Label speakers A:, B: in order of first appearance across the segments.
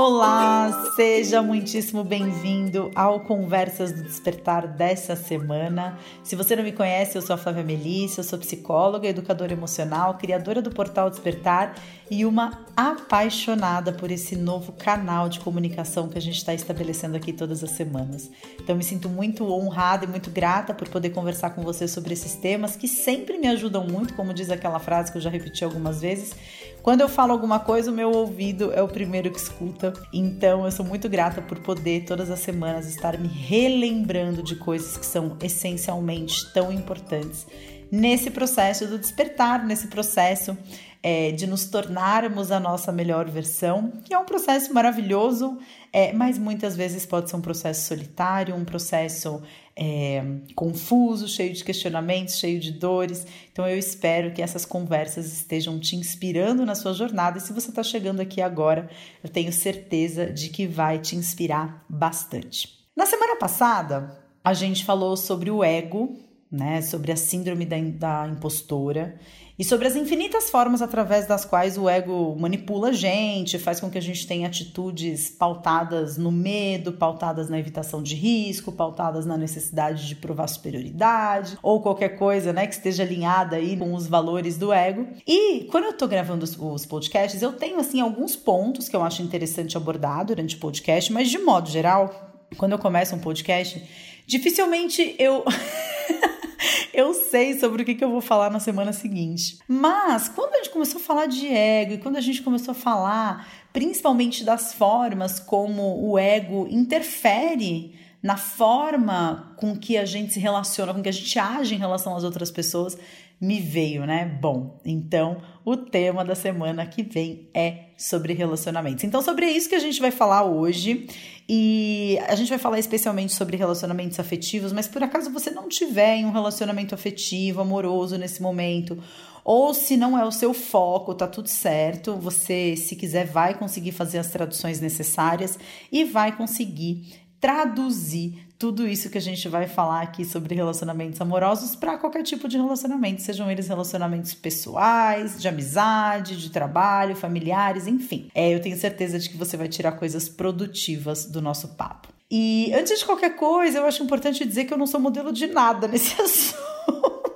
A: Olá, seja muitíssimo bem-vindo ao Conversas do Despertar dessa semana. Se você não me conhece, eu sou a Flávia Melissa, eu sou psicóloga, educadora emocional, criadora do portal Despertar e uma apaixonada por esse novo canal de comunicação que a gente está estabelecendo aqui todas as semanas. Então, me sinto muito honrada e muito grata por poder conversar com você sobre esses temas que sempre me ajudam muito, como diz aquela frase que eu já repeti algumas vezes. Quando eu falo alguma coisa, o meu ouvido é o primeiro que escuta. Então, eu sou muito grata por poder todas as semanas estar me relembrando de coisas que são essencialmente tão importantes nesse processo do despertar, nesse processo é, de nos tornarmos a nossa melhor versão, que é um processo maravilhoso, é, mas muitas vezes pode ser um processo solitário, um processo é, confuso, cheio de questionamentos, cheio de dores. Então eu espero que essas conversas estejam te inspirando na sua jornada. E se você está chegando aqui agora, eu tenho certeza de que vai te inspirar bastante. Na semana passada, a gente falou sobre o ego, né? Sobre a síndrome da, da impostora e sobre as infinitas formas através das quais o ego manipula a gente, faz com que a gente tenha atitudes pautadas no medo, pautadas na evitação de risco, pautadas na necessidade de provar superioridade ou qualquer coisa, né, que esteja alinhada aí com os valores do ego. E quando eu tô gravando os, podcasts, eu tenho assim alguns pontos que eu acho interessante abordar durante o podcast, mas de modo geral, quando eu começo um podcast, dificilmente eu eu sei sobre o que, eu vou falar na semana seguinte. Mas quando a gente começou a falar de ego e quando a gente começou a falar principalmente das formas como o ego interfere na forma com que a gente se relaciona, com que a gente age em relação às outras pessoas, me veio, né? Bom, então o tema da semana que vem é sobre relacionamentos. Então, sobre isso que a gente vai falar hoje. E a gente vai falar especialmente sobre relacionamentos afetivos, mas por acaso você não tiver em um relacionamento afetivo, amoroso nesse momento, ou se não é o seu foco, tá tudo certo. Você, se quiser, vai conseguir fazer as traduções necessárias e vai conseguir traduzir tudo isso que a gente vai falar aqui sobre relacionamentos amorosos para qualquer tipo de relacionamento, sejam eles relacionamentos pessoais, de amizade, de trabalho, familiares, enfim. É, eu tenho certeza de que você vai tirar coisas produtivas do nosso papo. E antes de qualquer coisa, eu acho importante dizer que eu não sou modelo de nada nesse assunto.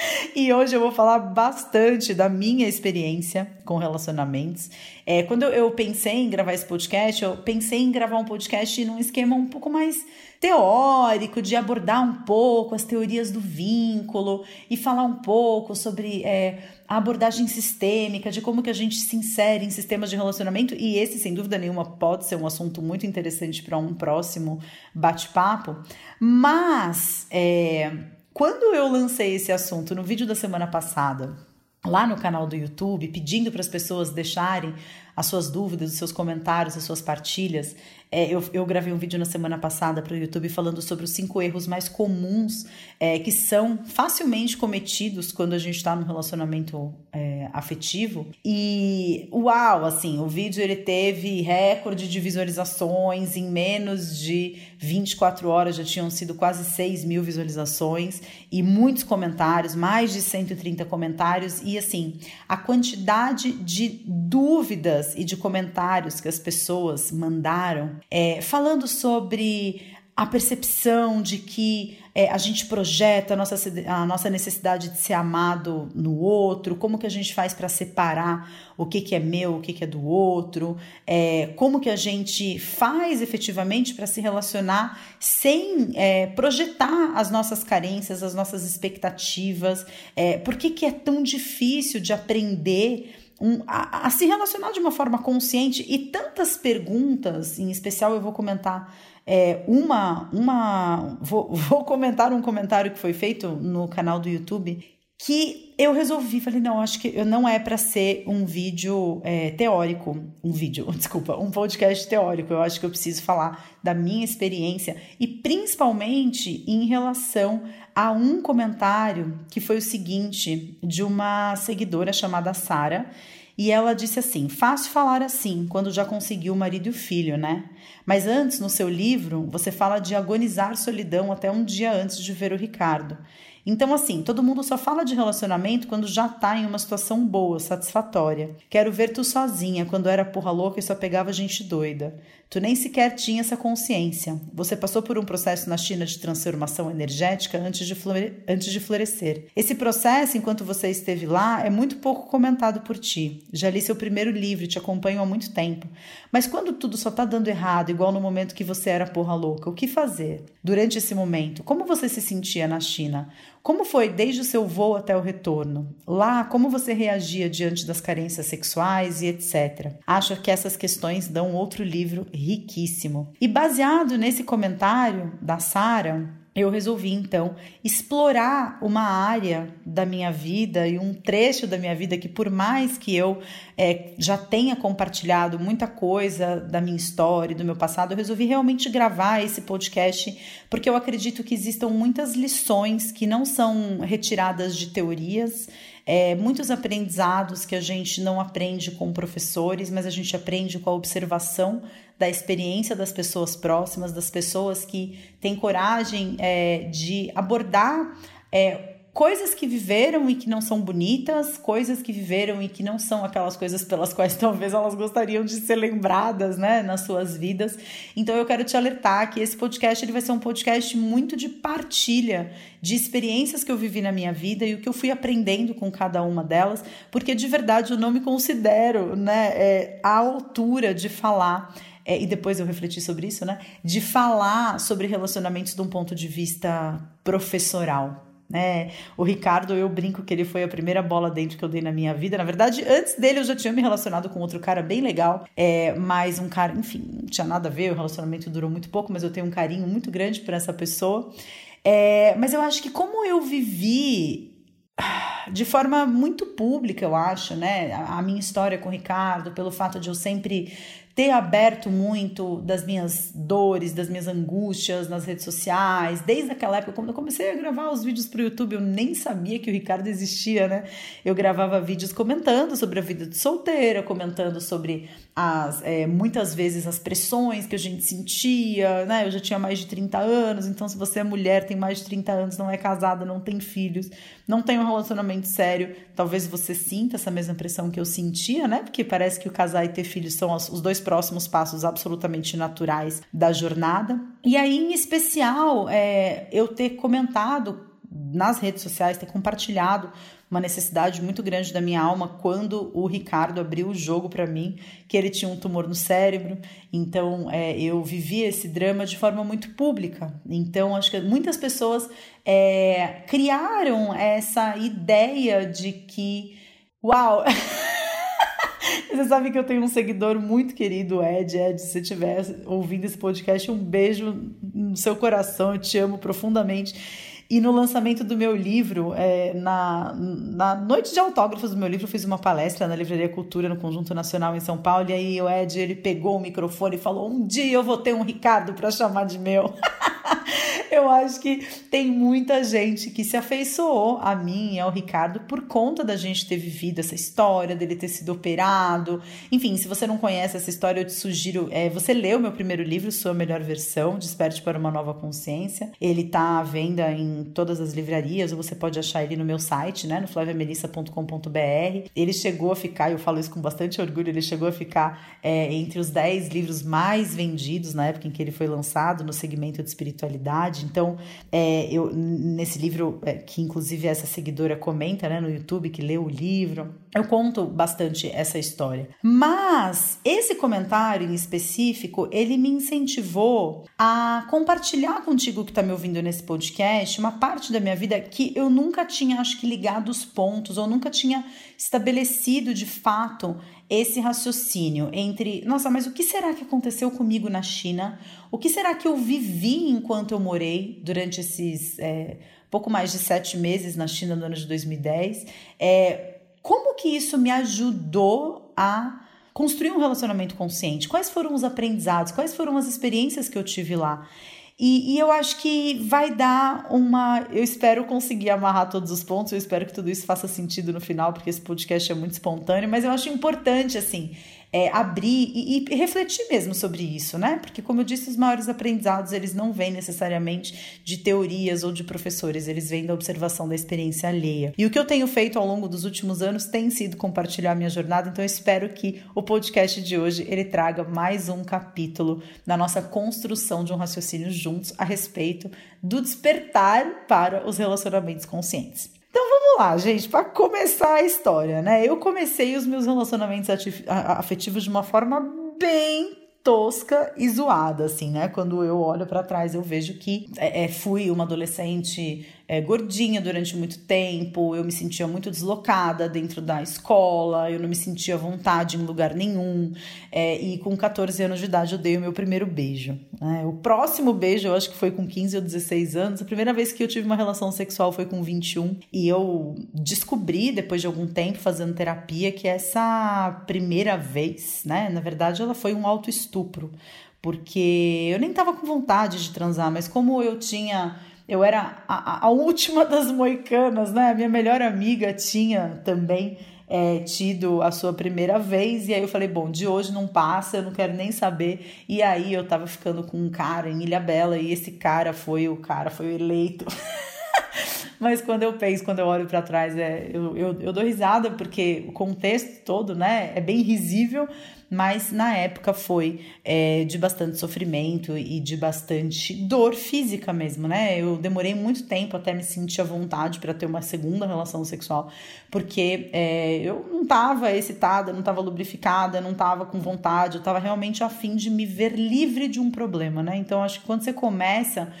A: E hoje eu vou falar bastante da minha experiência com relacionamentos. É, quando eu pensei em gravar esse podcast, eu pensei em gravar um podcast num esquema um pouco mais teórico, de abordar um pouco as teorias do vínculo e falar um pouco sobre é, a abordagem sistêmica, de como que a gente se insere em sistemas de relacionamento. E esse, sem dúvida nenhuma, pode ser um assunto muito interessante para um próximo bate-papo. Mas é, quando eu lancei esse assunto no vídeo da semana passada, lá no canal do YouTube, pedindo para as pessoas deixarem as suas dúvidas, os seus comentários, as suas partilhas. É, eu, eu, gravei um vídeo na semana passada para o YouTube falando sobre os cinco erros mais comuns é, que são facilmente cometidos quando a gente está num relacionamento é, afetivo. E uau, assim, o vídeo ele teve recorde de visualizações em menos de 24 horas, já tinham sido quase 6 mil visualizações e muitos comentários, mais de 130 comentários. E assim, a quantidade de dúvidas e de comentários que as pessoas mandaram, é, falando sobre a percepção de que é, a gente projeta a nossa, a nossa necessidade de ser amado no outro, como que a gente faz para separar o que, que é meu, o que, que é do outro, é, como que a gente faz efetivamente para se relacionar sem é, projetar as nossas carências, as nossas expectativas, é, por que, que é tão difícil de aprender um, a, a, se relacionar de uma forma consciente e tantas perguntas, em especial eu vou comentar é, uma, uma vou, vou comentar um comentário que foi feito no canal do YouTube que eu resolvi, falei, não, acho que não é para ser um vídeo é, teórico, um vídeo, desculpa, um podcast teórico. Eu acho que eu preciso falar da minha experiência e principalmente em relação a um comentário que foi o seguinte de uma seguidora chamada Sara. E ela disse assim: fácil falar assim quando já conseguiu o marido e o filho, né? Mas antes, no seu livro, você fala de agonizar solidão até um dia antes de ver o Ricardo. Então, assim, todo mundo só fala de relacionamento quando já tá em uma situação boa, satisfatória. Quero ver tu sozinha, quando era porra louca e só pegava gente doida. Tu nem sequer tinha essa consciência. Você passou por um processo na China de transformação energética antes de, antes de florescer. Esse processo, enquanto você esteve lá, é muito pouco comentado por ti. Já li seu primeiro livro te acompanho há muito tempo. Mas quando tudo só tá dando errado, igual no momento que você era porra louca, o que fazer? Durante esse momento, como você se sentia na China? Como foi desde o seu voo até o retorno? Lá, como você reagia diante das carências sexuais e etc. Acho que essas questões dão outro livro riquíssimo. E baseado nesse comentário da Sara, eu resolvi então explorar uma área da minha vida e um trecho da minha vida que, por mais que eu é, já tenha compartilhado muita coisa da minha história, do meu passado, eu resolvi realmente gravar esse podcast porque eu acredito que existam muitas lições que não são retiradas de teorias é, muitos aprendizados que a gente não aprende com professores, mas a gente aprende com a observação da experiência das pessoas próximas, das pessoas que têm coragem é, de abordar é, coisas que viveram e que não são bonitas, coisas que viveram e que não são aquelas coisas pelas quais talvez elas gostariam de ser lembradas, né, nas suas vidas. Então eu quero te alertar que esse podcast ele vai ser um podcast muito de partilha de experiências que eu vivi na minha vida e o que eu fui aprendendo com cada uma delas, porque de verdade eu não me considero, né, é, à altura de falar é, e depois eu refleti sobre isso, né? De falar sobre relacionamentos de um ponto de vista professoral, né? O Ricardo, eu brinco que ele foi a primeira bola dentro que eu dei na minha vida. Na verdade, antes dele eu já tinha me relacionado com outro cara bem legal, é, mas um cara, enfim, não tinha nada a ver, o relacionamento durou muito pouco, mas eu tenho um carinho muito grande por essa pessoa. É, mas eu acho que como eu vivi de forma muito pública, eu acho, né? A minha história com o Ricardo, pelo fato de eu sempre ter aberto muito das minhas dores, das minhas angústias nas redes sociais, desde aquela época, quando eu comecei a gravar os vídeos para o YouTube, eu nem sabia que o Ricardo existia, né? Eu gravava vídeos comentando sobre a vida de solteira, comentando sobre as é, muitas vezes as pressões que a gente sentia, né? Eu já tinha mais de 30 anos, então se você é mulher, tem mais de 30 anos, não é casada, não tem filhos, não tem um relacionamento sério, talvez você sinta essa mesma pressão que eu sentia, né? Porque parece que o casar e ter filhos são os dois próximos passos absolutamente naturais da jornada. E aí, em especial, é, eu ter comentado nas redes sociais, ter compartilhado uma necessidade muito grande da minha alma quando o Ricardo abriu o jogo para mim, que ele tinha um tumor no cérebro. Então, é, eu vivi esse drama de forma muito pública. Então, acho que muitas pessoas é, criaram essa ideia de que, uau! Você sabe que eu tenho um seguidor muito querido, Ed. Ed, se estiver ouvindo esse podcast, um beijo no seu coração, eu te amo profundamente. E no lançamento do meu livro, é, na, na noite de autógrafos do meu livro, eu fiz uma palestra na Livraria Cultura, no Conjunto Nacional em São Paulo. E aí o Ed, ele pegou o microfone e falou: Um dia eu vou ter um Ricardo para chamar de meu. eu acho que tem muita gente que se afeiçoou a mim e ao Ricardo por conta da gente ter vivido essa história, dele ter sido operado. Enfim, se você não conhece essa história, eu te sugiro é, você ler o meu primeiro livro, Sua Melhor Versão, Desperte para uma Nova Consciência. Ele está à venda em todas as livrarias, ou você pode achar ele no meu site, né, no flaviamelissa.com.br. Ele chegou a ficar, eu falo isso com bastante orgulho, ele chegou a ficar é, entre os 10 livros mais vendidos na época em que ele foi lançado no segmento de espiritualidade. Então, é, eu nesse livro, é, que inclusive essa seguidora comenta né, no YouTube, que leu o livro, eu conto bastante essa história. Mas esse comentário em específico, ele me incentivou a compartilhar contigo que está me ouvindo nesse podcast uma parte da minha vida que eu nunca tinha, acho que, ligado os pontos, ou nunca tinha estabelecido de fato esse raciocínio entre, nossa, mas o que será que aconteceu comigo na China? O que será que eu vivi enquanto eu morei durante esses é, pouco mais de sete meses na China no ano de 2010? É, como que isso me ajudou a construir um relacionamento consciente? Quais foram os aprendizados? Quais foram as experiências que eu tive lá? E, e, eu acho que vai dar uma. Eu espero conseguir amarrar todos os pontos, eu espero que tudo isso faça sentido no final, porque esse podcast é muito espontâneo, mas eu acho importante, assim, é, abrir e, e, refletir mesmo sobre isso, né? Porque, como eu disse, os maiores aprendizados eles não vêm necessariamente de teorias ou de professores, eles vêm da observação da experiência alheia. E o que eu tenho feito ao longo dos últimos anos tem sido compartilhar minha jornada, então eu espero que o podcast de hoje ele traga mais um capítulo na nossa construção de um raciocínio juntos a respeito do despertar para os relacionamentos conscientes. Então vamos lá, gente, para começar a história, né? Eu comecei os meus relacionamentos afetivos de uma forma bem tosca e zoada, assim, né? Quando eu olho para trás, eu vejo que é, é, fui uma adolescente é, gordinha durante muito tempo, eu me sentia muito deslocada dentro da escola, eu não me sentia à vontade em lugar nenhum. É, e com 14 anos de idade, eu dei o meu primeiro beijo. Né? O próximo beijo, eu acho que foi com 15 ou 16 anos. A primeira vez que eu tive uma relação sexual foi com 21. E eu descobri, depois de algum tempo fazendo terapia, que essa primeira vez, né? Na verdade, ela foi um autoestudante estupro, porque eu nem tava com vontade de transar, mas como eu tinha. Eu era a, a última das moicanas, né? A minha melhor amiga tinha também é, tido a sua primeira vez, e aí eu falei: bom, de hoje não passa, eu não quero nem saber. E aí eu tava ficando com um cara em Ilha Bela, e esse cara foi o cara, foi o eleito. Mas quando eu penso, quando eu olho para trás, é, eu, eu, eu dou risada, porque o contexto todo, né, é bem risível, mas na época foi é, de bastante sofrimento e de bastante dor física mesmo, né? Eu demorei muito tempo até me sentir à vontade para ter uma segunda relação sexual, porque é, eu não estava excitada, não estava lubrificada, não estava com vontade, eu estava realmente afim de me ver livre de um problema, né? Então acho que quando você começa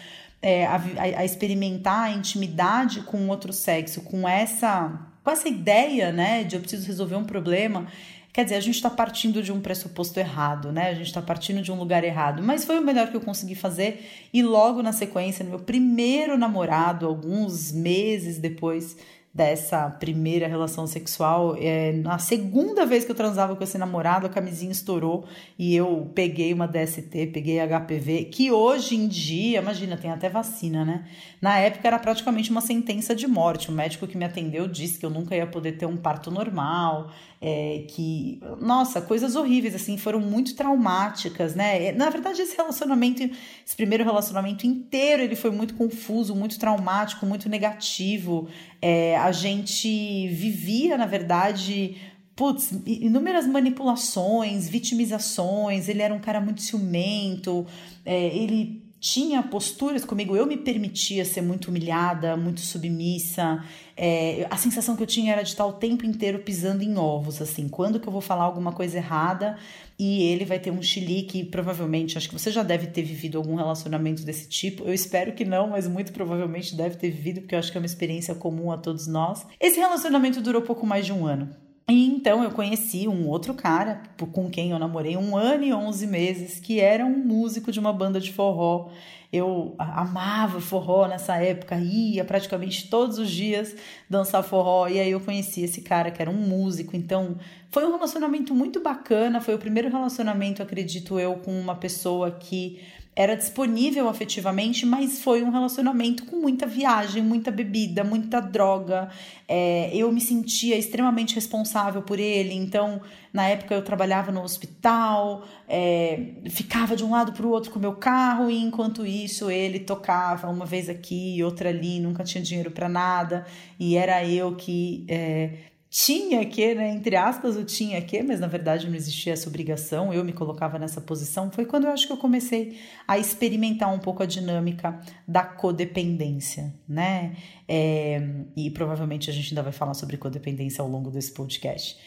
A: é, a, a, experimentar a intimidade com outro sexo, com essa, com essa ideia, né, de eu preciso resolver um problema, Quer dizer, a gente está partindo de um pressuposto errado, né? A gente está partindo de um lugar errado. Mas foi o melhor que eu consegui fazer. E logo na sequência, no meu primeiro namorado, alguns meses depois dessa primeira relação sexual. É, na segunda vez que eu transava com esse namorado, a camisinha estourou e eu peguei uma DST, peguei HPV, que hoje em dia, imagina, tem até vacina, né? Na época era praticamente uma sentença de morte. O médico que me atendeu disse que eu nunca ia poder ter um parto normal, é, que, nossa, coisas horríveis, assim, foram muito traumáticas, né? Na verdade, esse relacionamento, esse primeiro relacionamento inteiro, ele foi muito confuso, muito traumático, muito negativo. É, a gente vivia, na verdade, putz, inúmeras manipulações, vitimizações. Ele era um cara muito ciumento, é, ele tinha posturas comigo, eu me permitia ser muito humilhada, muito submissa. É, a sensação que eu tinha era de estar o tempo inteiro pisando em ovos, assim. Quando que eu vou falar alguma coisa errada e ele vai ter um chilique, provavelmente, acho que você já deve ter vivido algum relacionamento desse tipo. Eu espero que não, mas muito provavelmente deve ter vivido, porque eu acho que é uma experiência comum a todos nós. Esse relacionamento durou pouco mais de um ano. E então eu conheci um outro cara com quem eu namorei um ano e onze meses, que era um músico de uma banda de forró. Eu amava forró nessa época, ia praticamente todos os dias dançar forró. E aí eu conheci esse cara que era um músico. Então foi um relacionamento muito bacana. Foi o primeiro relacionamento, acredito eu, com uma pessoa que era disponível afetivamente, mas foi um relacionamento com muita viagem, muita bebida, muita droga. É, eu me sentia extremamente responsável por ele, então na época eu trabalhava no hospital, é, ficava de um lado para o outro com o meu carro, e enquanto isso ele tocava uma vez aqui, outra ali, nunca tinha dinheiro para nada, e era eu que é, tinha que, né, entre aspas, o tinha que, mas na verdade não existia essa obrigação, eu me colocava nessa posição, foi quando eu acho que eu comecei a experimentar um pouco a dinâmica da codependência, né? É, e provavelmente a gente ainda vai falar sobre codependência ao longo desse podcast.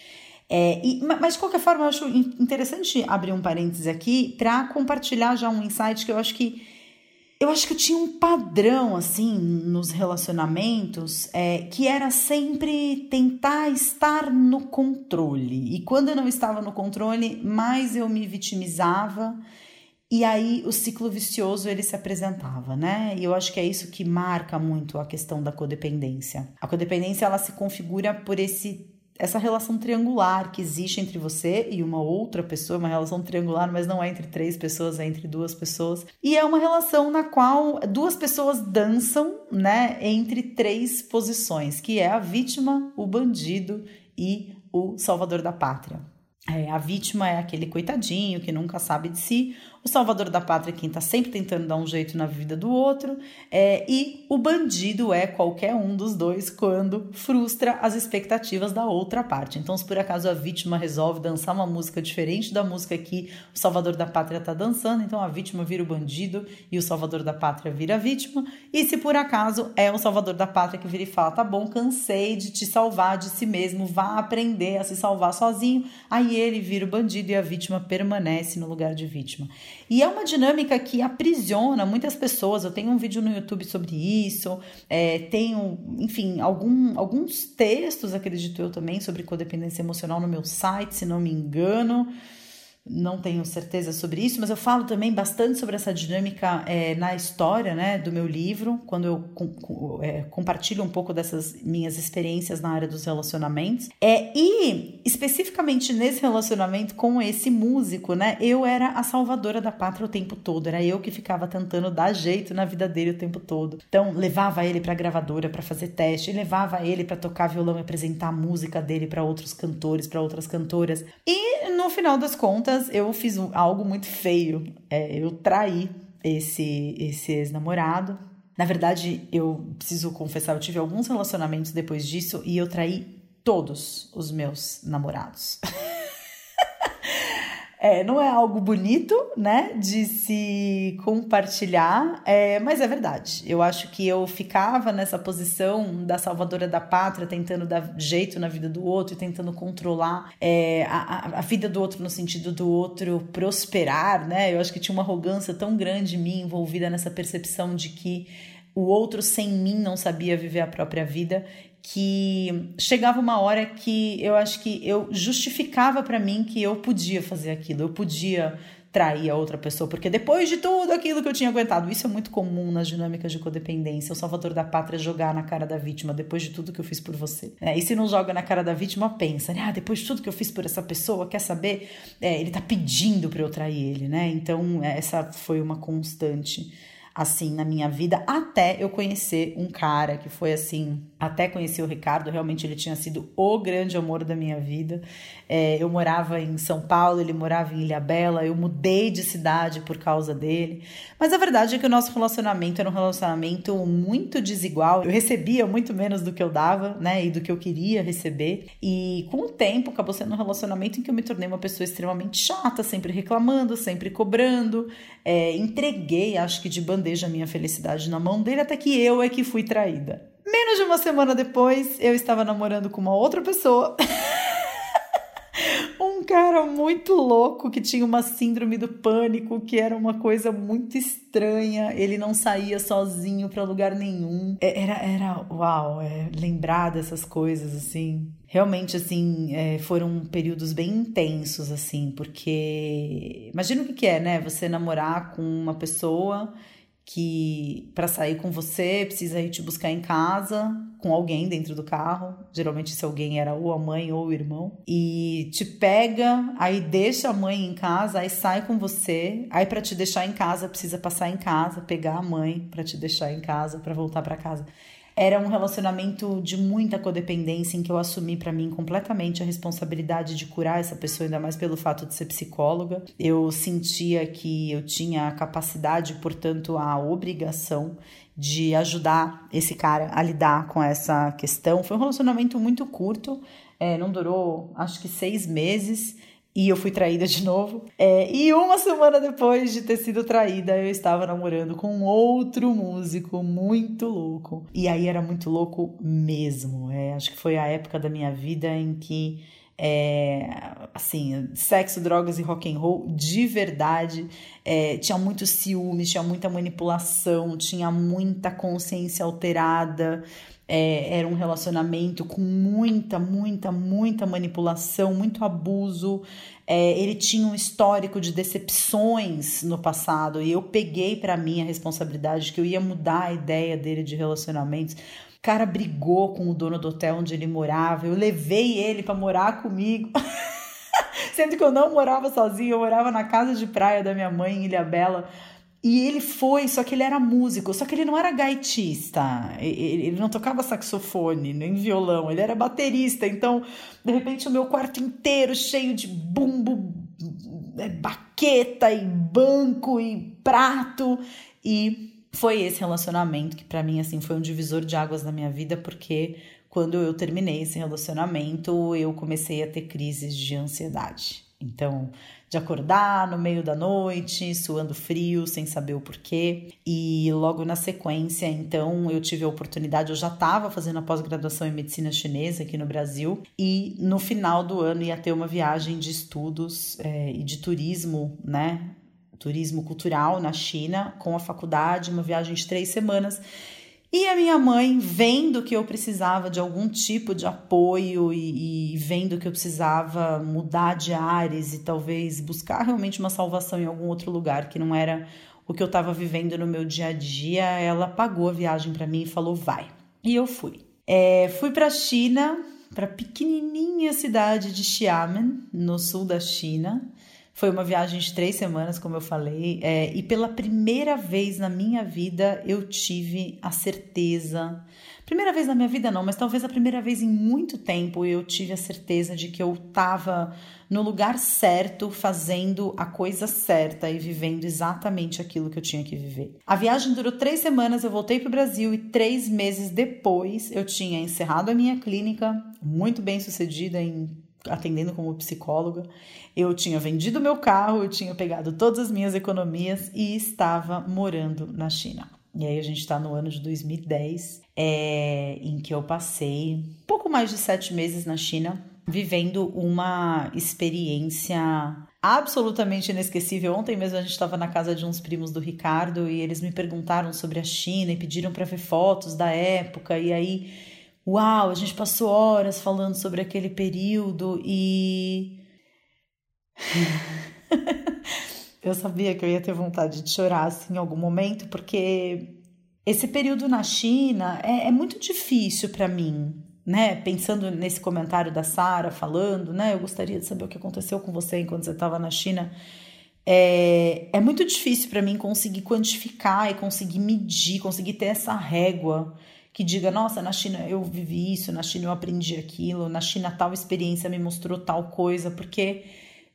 A: É, e, mas de qualquer forma, eu acho interessante abrir um parêntese aqui para compartilhar já um insight que eu acho que eu acho que eu tinha um padrão assim nos relacionamentos é, que era sempre tentar estar no controle. E quando eu não estava no controle, mais eu me vitimizava e aí o ciclo vicioso ele se apresentava, né? E eu acho que é isso que marca muito a questão da codependência. A codependência ela se configura por esse essa relação triangular que existe entre você e uma outra pessoa, uma relação triangular, mas não é entre três pessoas, é entre duas pessoas. E é uma relação na qual duas pessoas dançam, né, entre três posições, que é a vítima, o bandido e o salvador da pátria. É, a vítima é aquele coitadinho que nunca sabe de si, o salvador da pátria quem está sempre tentando dar um jeito na vida do outro, é, e o bandido é qualquer um dos dois quando frustra as expectativas da outra parte. Então, se por acaso a vítima resolve dançar uma música diferente da música que o salvador da pátria está dançando, então a vítima vira o bandido e o salvador da pátria vira a vítima. E se por acaso é o salvador da pátria que vira e fala: tá bom, cansei de te salvar de si mesmo, vá aprender a se salvar sozinho, aí ele vira o bandido e a vítima permanece no lugar de vítima. E é uma dinâmica que aprisiona muitas pessoas. Eu tenho um vídeo no YouTube sobre isso, é, tenho, enfim, algum, alguns textos, acredito eu também, sobre codependência emocional no meu site, se não me engano não tenho certeza sobre isso, mas eu falo também bastante sobre essa dinâmica é, na história né, do meu livro, quando eu com, com, é, compartilho um pouco dessas minhas experiências na área dos relacionamentos. É, e especificamente nesse relacionamento com esse músico, né, eu era a salvadora da pátria o tempo todo, era eu que ficava tentando dar jeito na vida dele o tempo todo. Então, levava ele para gravadora para fazer teste, levava ele para tocar violão e apresentar a música dele para outros cantores, para outras cantoras. E no final das contas, contas, eu fiz algo muito feio. É, eu traí esse, esse ex-namorado. Na verdade, eu preciso confessar, eu tive alguns relacionamentos depois disso e eu traí todos os meus namorados. É, não é algo bonito, né, de se compartilhar, é, mas é verdade. Eu acho que eu ficava nessa posição da salvadora da pátria, tentando dar jeito na vida do outro tentando controlar é, a, a vida do outro no sentido do outro prosperar, né? Eu acho que tinha uma arrogância tão grande em mim envolvida nessa percepção de que o outro sem mim não sabia viver a própria vida que chegava uma hora que eu acho que eu justificava para mim que eu podia fazer aquilo, eu podia trair a outra pessoa, porque depois de tudo aquilo que eu tinha aguentado, isso é muito comum nas dinâmicas de codependência, o salvador da pátria jogar na cara da vítima depois de tudo que eu fiz por você. É, e se não joga na cara da vítima, pensa, né? Ah, depois de tudo que eu fiz por essa pessoa, quer saber? É, ele tá pedindo para eu trair ele, né? Então, essa foi uma constante assim na minha vida até eu conhecer um cara que foi assim, até conhecer o Ricardo, realmente ele tinha sido o grande amor da minha vida. É, eu morava em São Paulo, ele morava em Ilha Bela, eu mudei de cidade por causa dele. Mas a verdade é que o nosso relacionamento era um relacionamento muito desigual. Eu recebia muito menos do que eu dava, né, e do que eu queria receber. E com o tempo acabou sendo um relacionamento em que eu me tornei uma pessoa extremamente chata, sempre reclamando, sempre cobrando. É, entreguei, acho que de bandeja minha felicidade na mão dele, até que eu é que fui traída. Menos de uma semana depois, eu estava namorando com uma outra pessoa. um cara muito louco que tinha uma síndrome do pânico, que era uma coisa muito estranha. Ele não saía sozinho para lugar nenhum. É, era, era uau, é, lembrar dessas coisas assim. Realmente, assim, é, foram períodos bem intensos, assim, porque imagina o que, que é, né? Você namorar com uma pessoa que para sair com você precisa ir te buscar em casa com alguém dentro do carro. Geralmente esse alguém era ou a mãe ou o irmão. E te pega, aí deixa a mãe em casa, aí sai com você. Aí para te deixar em casa precisa passar em casa, pegar a mãe para te deixar em casa, para voltar para casa. Era um relacionamento de muita codependência em que eu assumi para mim completamente a responsabilidade de curar essa pessoa, ainda mais pelo fato de ser psicóloga. Eu sentia que eu tinha a capacidade, portanto, a obrigação de ajudar esse cara a lidar com essa questão. Foi um relacionamento muito curto, é, não durou acho que seis meses e eu fui traída de novo. É, e uma semana depois de ter sido traída, eu estava namorando com outro músico muito louco. E aí era muito louco mesmo. É, acho que foi a época da minha vida em que é, assim, sexo, drogas e rock and roll de verdade. É, tinha muito ciúme, tinha muita manipulação, tinha muita consciência alterada. É, era um relacionamento com muita, muita, muita manipulação, muito abuso. É, ele tinha um histórico de decepções no passado e eu peguei para mim a responsabilidade de que eu ia mudar a ideia dele de relacionamentos. Cara brigou com o dono do hotel onde ele morava, eu levei ele para morar comigo. Sendo que eu não morava sozinha, eu morava na casa de praia da minha mãe em Ilha Bela. E ele foi, só que ele era músico, só que ele não era gaitista, ele não tocava saxofone, nem violão, ele era baterista. Então, de repente, o meu quarto inteiro cheio de bumbo, é, baqueta e banco e prato. E foi esse relacionamento que, para mim, assim, foi um divisor de águas na minha vida, porque quando eu terminei esse relacionamento, eu comecei a ter crises de ansiedade. Então, de acordar no meio da noite, suando frio, sem saber o porquê. E logo na sequência, então, eu tive a oportunidade, eu já estava fazendo a pós-graduação em medicina chinesa aqui no Brasil, e no final do ano ia ter uma viagem de estudos é, e de turismo, né? Turismo cultural na China, com a faculdade, uma viagem de três semanas. E a minha mãe, vendo que eu precisava de algum tipo de apoio e, e, vendo que eu precisava mudar de ares e talvez buscar realmente uma salvação em algum outro lugar que não era o que eu estava vivendo no meu dia a dia, ela pagou a viagem para mim e falou: vai. E eu fui. É, fui para a China, para a pequenininha cidade de Xiamen, no sul da China. Foi uma viagem de três semanas, como eu falei, é, e pela primeira vez na minha vida eu tive a certeza. Primeira vez na minha vida, não, mas talvez a primeira vez em muito tempo eu tive a certeza de que eu estava no lugar certo, fazendo a coisa certa e vivendo exatamente aquilo que eu tinha que viver. A viagem durou três semanas, eu voltei para o Brasil e três meses depois eu tinha encerrado a minha clínica, muito bem sucedida em atendendo como psicóloga, eu tinha vendido meu carro, eu tinha pegado todas as minhas economias e estava morando na China. E aí a gente está no ano de 2010, é, em que eu passei pouco mais de sete meses na China, vivendo uma experiência absolutamente inesquecível. Ontem mesmo a gente estava na casa de uns primos do Ricardo e eles me perguntaram sobre a China e pediram para ver fotos da época. E aí Uau, a gente passou horas falando sobre aquele período e. eu sabia que eu ia ter vontade de chorar assim, em algum momento, porque esse período na China é, é muito difícil para mim, né? Pensando nesse comentário da Sara falando, né? Eu gostaria de saber o que aconteceu com você enquanto você estava na China. É, é muito difícil para mim conseguir quantificar e conseguir medir, conseguir ter essa régua que diga, nossa, na China eu vivi isso, na China eu aprendi aquilo, na China tal experiência me mostrou tal coisa, porque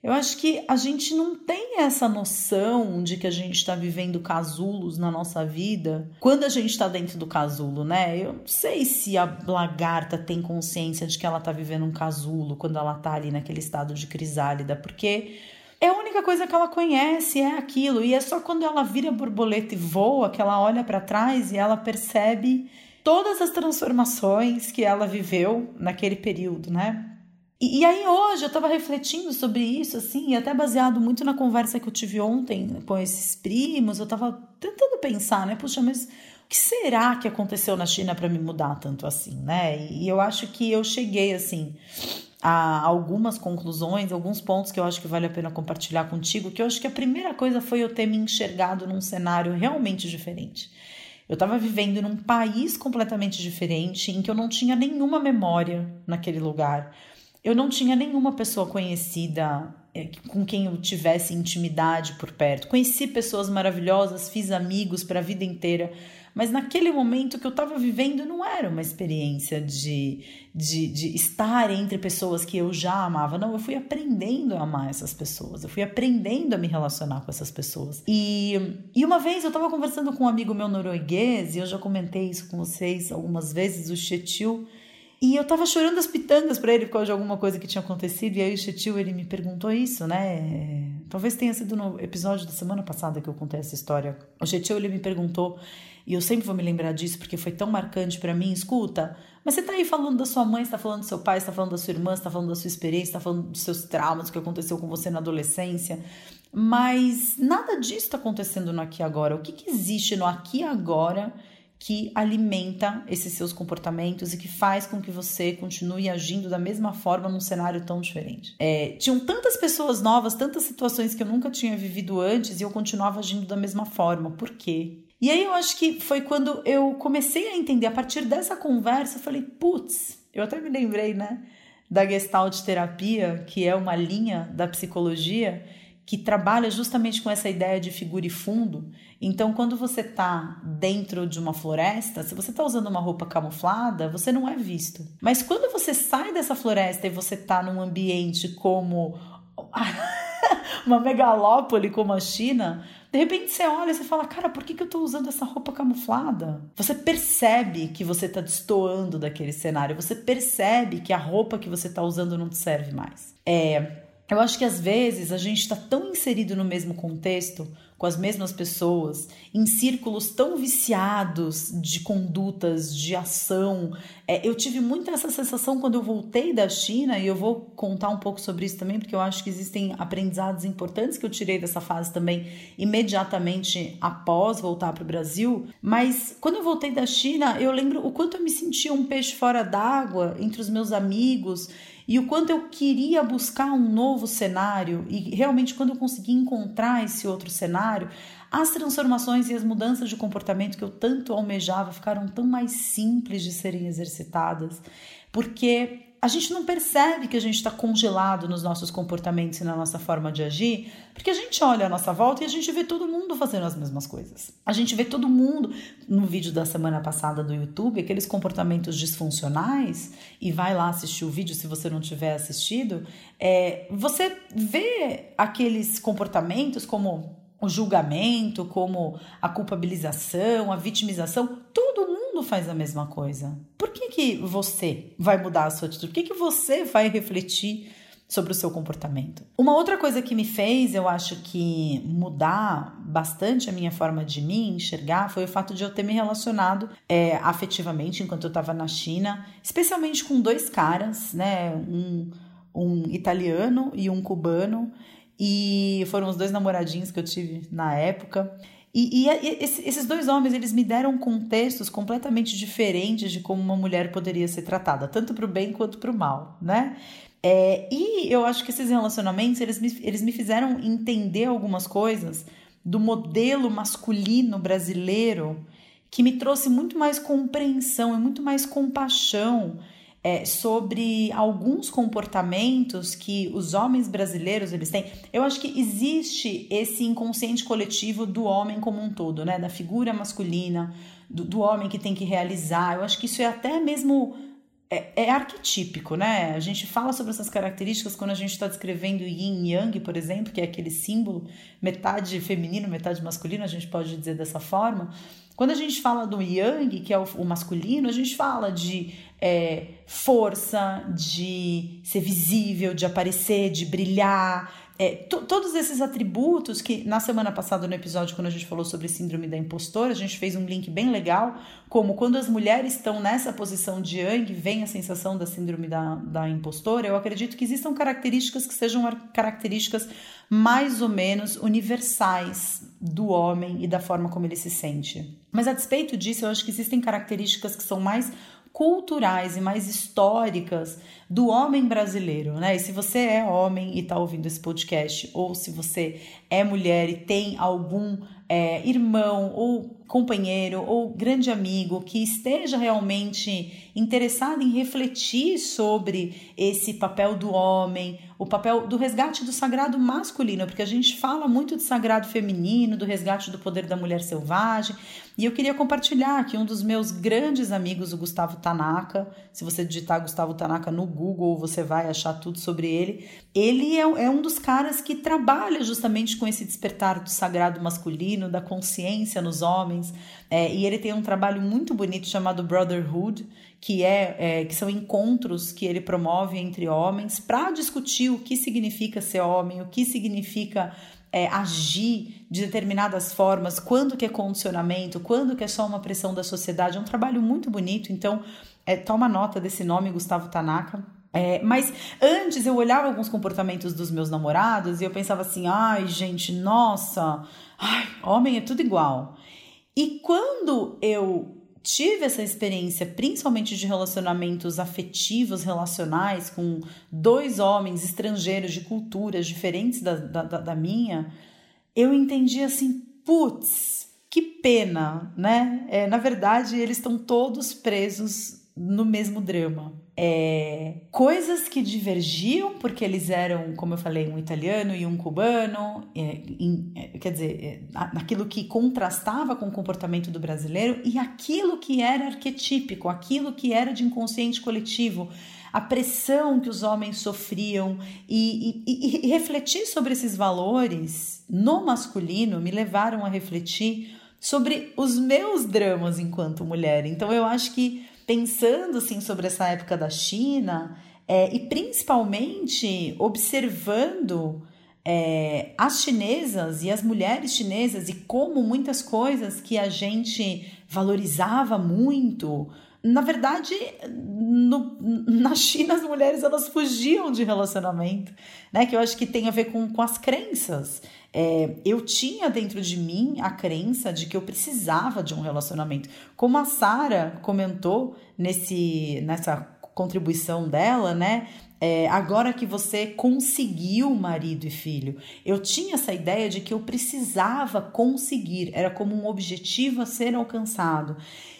A: eu acho que a gente não tem essa noção de que a gente está vivendo casulos na nossa vida quando a gente está dentro do casulo, né? Eu não sei se a lagarta tem consciência de que ela está vivendo um casulo quando ela está ali naquele estado de crisálida, porque é a única coisa que ela conhece, é aquilo. E é só quando ela vira borboleta e voa que ela olha para trás e ela percebe todas as transformações que ela viveu naquele período, né? E, e aí hoje eu estava refletindo sobre isso, assim, e até baseado muito na conversa que eu tive ontem com esses primos, eu estava tentando pensar, né? Puxa, mas o que será que aconteceu na China para me mudar tanto assim, né? E eu acho que eu cheguei, assim, a algumas conclusões, alguns pontos que eu acho que vale a pena compartilhar contigo, que eu acho que a primeira coisa foi eu ter me enxergado num cenário realmente diferente. Eu estava vivendo num país completamente diferente, em que eu não tinha nenhuma memória naquele lugar. Eu não tinha nenhuma pessoa conhecida é, com quem eu tivesse intimidade por perto. Conheci pessoas maravilhosas, fiz amigos para a vida inteira, mas naquele momento que eu estava vivendo não era uma experiência de, de, de estar entre pessoas que eu já amava. Não, eu fui aprendendo a amar essas pessoas, eu fui aprendendo a me relacionar com essas pessoas. E, e uma vez eu estava conversando com um amigo meu norueguês, e eu já comentei isso com vocês algumas vezes, o Chetil. E eu tava chorando as pitangas para ele por causa de alguma coisa que tinha acontecido. E aí o Chetil, ele me perguntou isso, né? Talvez tenha sido no episódio da semana passada que eu contei essa história. O Chetil, ele me perguntou, e eu sempre vou me lembrar disso porque foi tão marcante para mim. Escuta, mas você tá aí falando da sua mãe, você tá falando do seu pai, você tá falando da sua irmã, você tá falando da sua experiência, você tá falando dos seus traumas, o que aconteceu com você na adolescência. Mas nada disso está acontecendo no aqui e agora. O que, que existe no aqui e agora que alimenta esses seus comportamentos e que faz com que você continue agindo da mesma forma num cenário tão diferente. É, tinham tantas pessoas novas, tantas situações que eu nunca tinha vivido antes e eu continuava agindo da mesma forma. Por quê? E aí eu acho que foi quando eu comecei a entender, a partir dessa conversa, eu falei, putz, eu até me lembrei, né, da Gestalt terapia, que é uma linha da psicologia que trabalha justamente com essa ideia de figura e fundo. Então, quando você está dentro de uma floresta, se você está usando uma roupa camuflada, você não é visto. Mas quando você sai dessa floresta e você está num ambiente como uma megalópole como a China, de repente você olha e você fala, cara, por que, que eu estou usando essa roupa camuflada? Você percebe que você está destoando daquele cenário, você percebe que a roupa que você está usando não te serve mais. É, eu acho que às vezes a gente está tão inserido no mesmo contexto, com as mesmas pessoas, em círculos tão viciados de condutas, de ação. É, eu tive muito essa sensação quando eu voltei da China, e eu vou contar um pouco sobre isso também, porque eu acho que existem aprendizados importantes que eu tirei dessa fase também imediatamente após voltar para o Brasil. Mas quando eu voltei da China, eu lembro o quanto eu me sentia um peixe fora d'água entre os meus amigos e o quanto eu queria buscar um novo cenário e realmente quando eu consegui encontrar esse outro cenário, as transformações e as mudanças de comportamento que eu tanto almejava ficaram tão mais simples de serem exercitadas, porque a gente não percebe que a gente está congelado nos nossos comportamentos e na nossa forma de agir, porque a gente olha à nossa volta e a gente vê todo mundo fazendo as mesmas coisas. A gente vê todo mundo no vídeo da semana passada do YouTube, aqueles comportamentos disfuncionais, e vai lá assistir o vídeo se você não tiver assistido. É, você vê aqueles comportamentos como o julgamento, como a culpabilização, a vitimização, todo mundo faz a mesma coisa. Por que, que você vai mudar a sua atitude? Por que, que você vai refletir sobre o seu comportamento? Uma outra coisa que me fez, eu acho que mudar bastante a minha forma de me enxergar foi o fato de eu ter me relacionado é, afetivamente enquanto eu estava na China, especialmente com dois caras, né? Um, um italiano e um cubano. E foram os dois namoradinhos que eu tive na época. E, e, e, esses dois homens, eles me deram contextos completamente diferentes de como uma mulher poderia ser tratada, tanto para o bem quanto para o mal, né? É, e eu acho que esses relacionamentos, eles me, eles me fizeram entender algumas coisas do modelo masculino brasileiro que me trouxe muito mais compreensão e muito mais compaixão é, sobre alguns comportamentos que os homens brasileiros eles têm. Eu acho que existe esse inconsciente coletivo do homem como um todo, né? Da figura masculina, do, do homem que tem que realizar. Eu acho que isso é até mesmo é, é, arquetípico, né? A gente fala sobre essas características quando a gente está descrevendo yin e yang, por exemplo, que é aquele símbolo metade feminino, metade masculino, a gente pode dizer dessa forma. Quando a gente fala do yang, que é o, o masculino, a gente fala de é, força, de ser visível, de aparecer, de brilhar, é, todos esses atributos que na semana passada, no episódio, quando a gente falou sobre síndrome da impostora, a gente fez um link bem legal, como quando as mulheres estão nessa posição de Yang, vem a sensação da síndrome da, da impostora. Eu acredito que existam características que sejam características mais ou menos universais do homem e da forma como ele se sente. Mas a despeito disso, eu acho que existem características que são mais culturais e mais históricas do homem brasileiro, né? E se você é homem e está ouvindo esse podcast, ou se você é mulher e tem algum é, irmão ou companheiro ou grande amigo que esteja realmente interessado em refletir sobre esse papel do homem, o papel do resgate do sagrado masculino, porque a gente fala muito de sagrado feminino, do resgate do poder da mulher selvagem, e eu queria compartilhar que um dos meus grandes amigos, o Gustavo Tanaka, se você digitar Gustavo Tanaka no Google, você vai achar tudo sobre ele. Ele é, é um dos caras que trabalha justamente com esse despertar do sagrado masculino, da consciência nos homens, é, e ele tem um trabalho muito bonito chamado Brotherhood, que, é, é que são encontros que ele promove entre homens para discutir o que significa ser homem, o que significa é, agir de determinadas formas, quando que é condicionamento, quando que é só uma pressão da sociedade. É um trabalho muito bonito, então é, toma nota desse nome, Gustavo Tanaka. É, mas antes eu olhava alguns comportamentos dos meus namorados e eu pensava assim, ai gente, nossa, ai, homem é tudo igual. E quando eu tive essa experiência, principalmente de relacionamentos afetivos, relacionais, com dois homens estrangeiros de culturas diferentes da, da, da minha, eu entendi assim, putz, que pena, né? É, na verdade, eles estão todos presos no mesmo drama. É, coisas que divergiam, porque eles eram, como eu falei, um italiano e um cubano, é, em, é, quer dizer, é, naquilo que contrastava com o comportamento do brasileiro e aquilo que era arquetípico, aquilo que era de inconsciente coletivo, a pressão que os homens sofriam e, e, e refletir sobre esses valores no masculino me levaram a refletir sobre os meus dramas enquanto mulher. Então eu acho que pensando assim sobre essa época da China é, e principalmente observando é, as chinesas e as mulheres chinesas e como muitas coisas que a gente valorizava muito na verdade, no, na China as mulheres elas fugiam de relacionamento, né? Que eu acho que tem a ver com, com as crenças. É, eu tinha dentro de mim a crença de que eu precisava de um relacionamento. Como a Sara comentou nesse, nessa contribuição dela, né? É, agora que você conseguiu marido e filho, eu tinha essa ideia de que eu precisava conseguir, era como um objetivo a ser alcançado.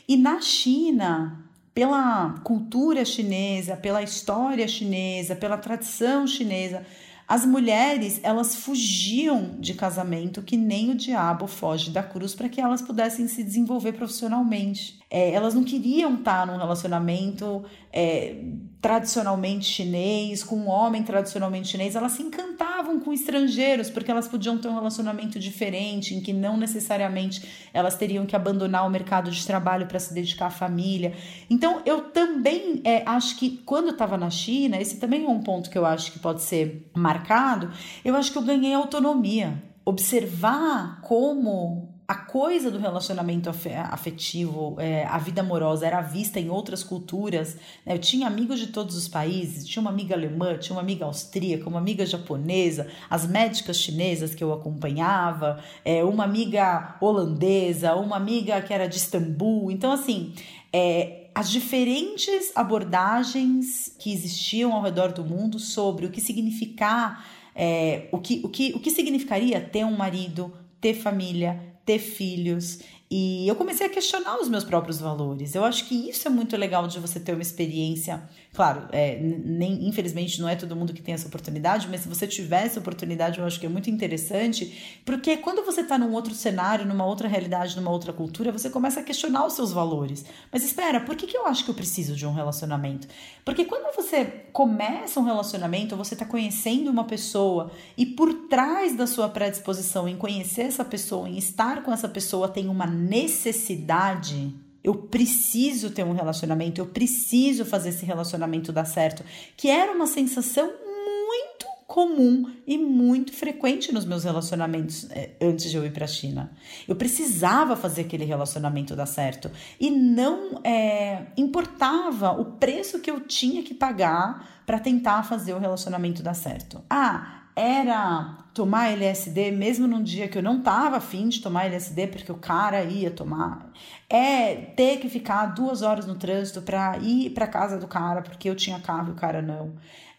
A: E na China, pela cultura chinesa, pela história chinesa, pela tradição chinesa, as mulheres, elas fugiam de casamento que nem o diabo foge da cruz para que elas pudessem se desenvolver profissionalmente. É, elas não queriam estar num relacionamento é, tradicionalmente chinês, com um homem tradicionalmente chinês, elas se encantavam com estrangeiros, porque elas podiam ter um relacionamento diferente, em que não necessariamente elas teriam que abandonar o mercado de trabalho para se dedicar à família. Então, eu também é, acho que quando eu estava na China, esse também é um ponto que eu acho que pode ser marcado, eu acho que eu ganhei autonomia. Observar como a coisa do relacionamento afetivo, é, a vida amorosa era vista em outras culturas. Né? Eu tinha amigos de todos os países, tinha uma amiga alemã, tinha uma amiga austríaca, uma amiga japonesa, as médicas chinesas que eu acompanhava, é, uma amiga holandesa, uma amiga que era de Istambul. Então, assim, é, as diferentes abordagens que existiam ao redor do mundo sobre o que significar, é, o, que, o, que, o que significaria ter um marido, ter família, ter filhos. E eu comecei a questionar os meus próprios valores. Eu acho que isso é muito legal de você ter uma experiência Claro, é, nem, infelizmente não é todo mundo que tem essa oportunidade, mas se você tiver essa oportunidade, eu acho que é muito interessante, porque quando você está num outro cenário, numa outra realidade, numa outra cultura, você começa a questionar os seus valores. Mas espera, por que, que eu acho que eu preciso de um relacionamento? Porque quando você começa um relacionamento, você está conhecendo uma pessoa e por trás da sua predisposição em conhecer essa pessoa, em estar com essa pessoa, tem uma necessidade eu preciso ter um relacionamento, eu preciso fazer esse relacionamento dar certo, que era uma sensação muito comum e muito frequente nos meus relacionamentos é, antes de eu ir para a China. Eu precisava fazer aquele relacionamento dar certo e não é, importava o preço que eu tinha que pagar para tentar fazer o relacionamento dar certo. Ah, era tomar LSD mesmo num dia que eu não tava afim de tomar LSD porque o cara ia tomar. É ter que ficar duas horas no trânsito para ir para casa do cara porque eu tinha carro e o cara não.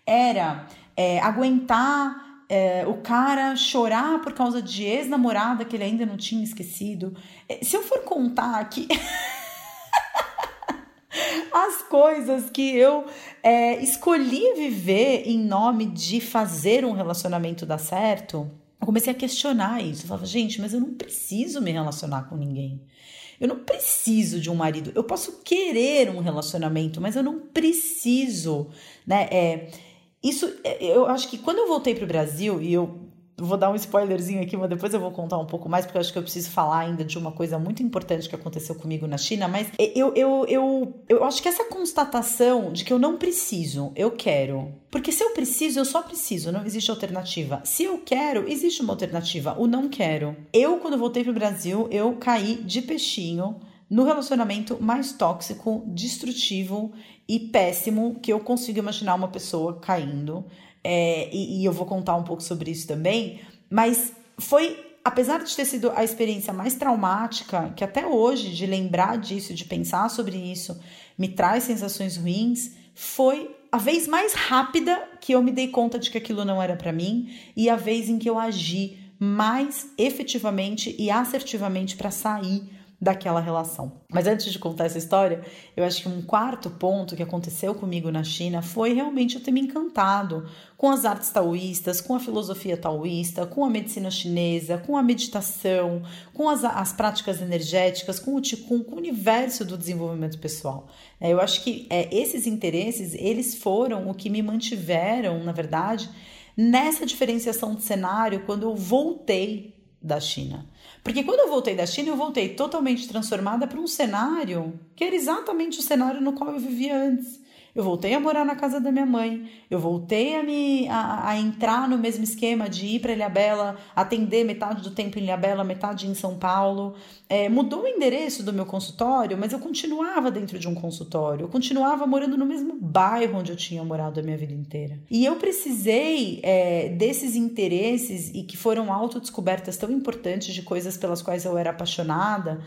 A: Era é, aguentar é, o cara chorar por causa de ex-namorada que ele ainda não tinha esquecido. É, se eu for contar aqui. as coisas que eu é, escolhi viver em nome de fazer um relacionamento dar certo, eu comecei a questionar isso. Eu falava, gente, mas eu não preciso me relacionar com ninguém. Eu não preciso de um marido. Eu posso querer um relacionamento, mas eu não preciso, né? É, isso, é, eu acho que quando eu voltei para o Brasil e eu vou dar um spoilerzinho aqui, mas depois eu vou contar um pouco mais, porque eu acho que eu preciso falar ainda de uma coisa muito importante que aconteceu comigo na China. Mas eu, eu, eu, eu acho que essa constatação de que eu não preciso, eu quero. Porque se eu preciso, eu só preciso, não existe alternativa. Se eu quero, existe uma alternativa, o não quero. Eu, quando voltei pro Brasil, eu caí de peixinho no relacionamento mais tóxico, destrutivo e péssimo que eu consigo imaginar uma pessoa caindo é, e, e eu vou contar um pouco sobre isso também, mas foi apesar de ter sido a experiência mais traumática, que até hoje, de lembrar disso, de pensar sobre isso, me traz sensações ruins, foi a vez mais rápida que eu me dei conta de que aquilo não era para mim e a vez em que eu agi mais efetivamente e assertivamente para sair daquela relação. Mas antes de contar essa história, eu acho que um quarto ponto que aconteceu comigo na China foi realmente eu ter me encantado com as artes taoístas, com a filosofia taoísta, com a medicina chinesa, com a meditação, com as, as práticas energéticas, com o Qigong, com o universo do desenvolvimento pessoal. É, eu acho que é, esses interesses, eles foram o que me mantiveram, na verdade, nessa diferenciação de cenário quando eu voltei da China. Porque quando eu voltei da China, eu voltei totalmente transformada para um cenário que era exatamente o cenário no qual eu vivia antes. Eu voltei a morar na casa da minha mãe, eu voltei a me a, a entrar no mesmo esquema de ir para Ilhabela, atender metade do tempo em Ilhabela, metade em São Paulo. É, mudou o endereço do meu consultório, mas eu continuava dentro de um consultório, eu continuava morando no mesmo bairro onde eu tinha morado a minha vida inteira. E eu precisei é, desses interesses e que foram autodescobertas tão importantes de coisas pelas quais eu era apaixonada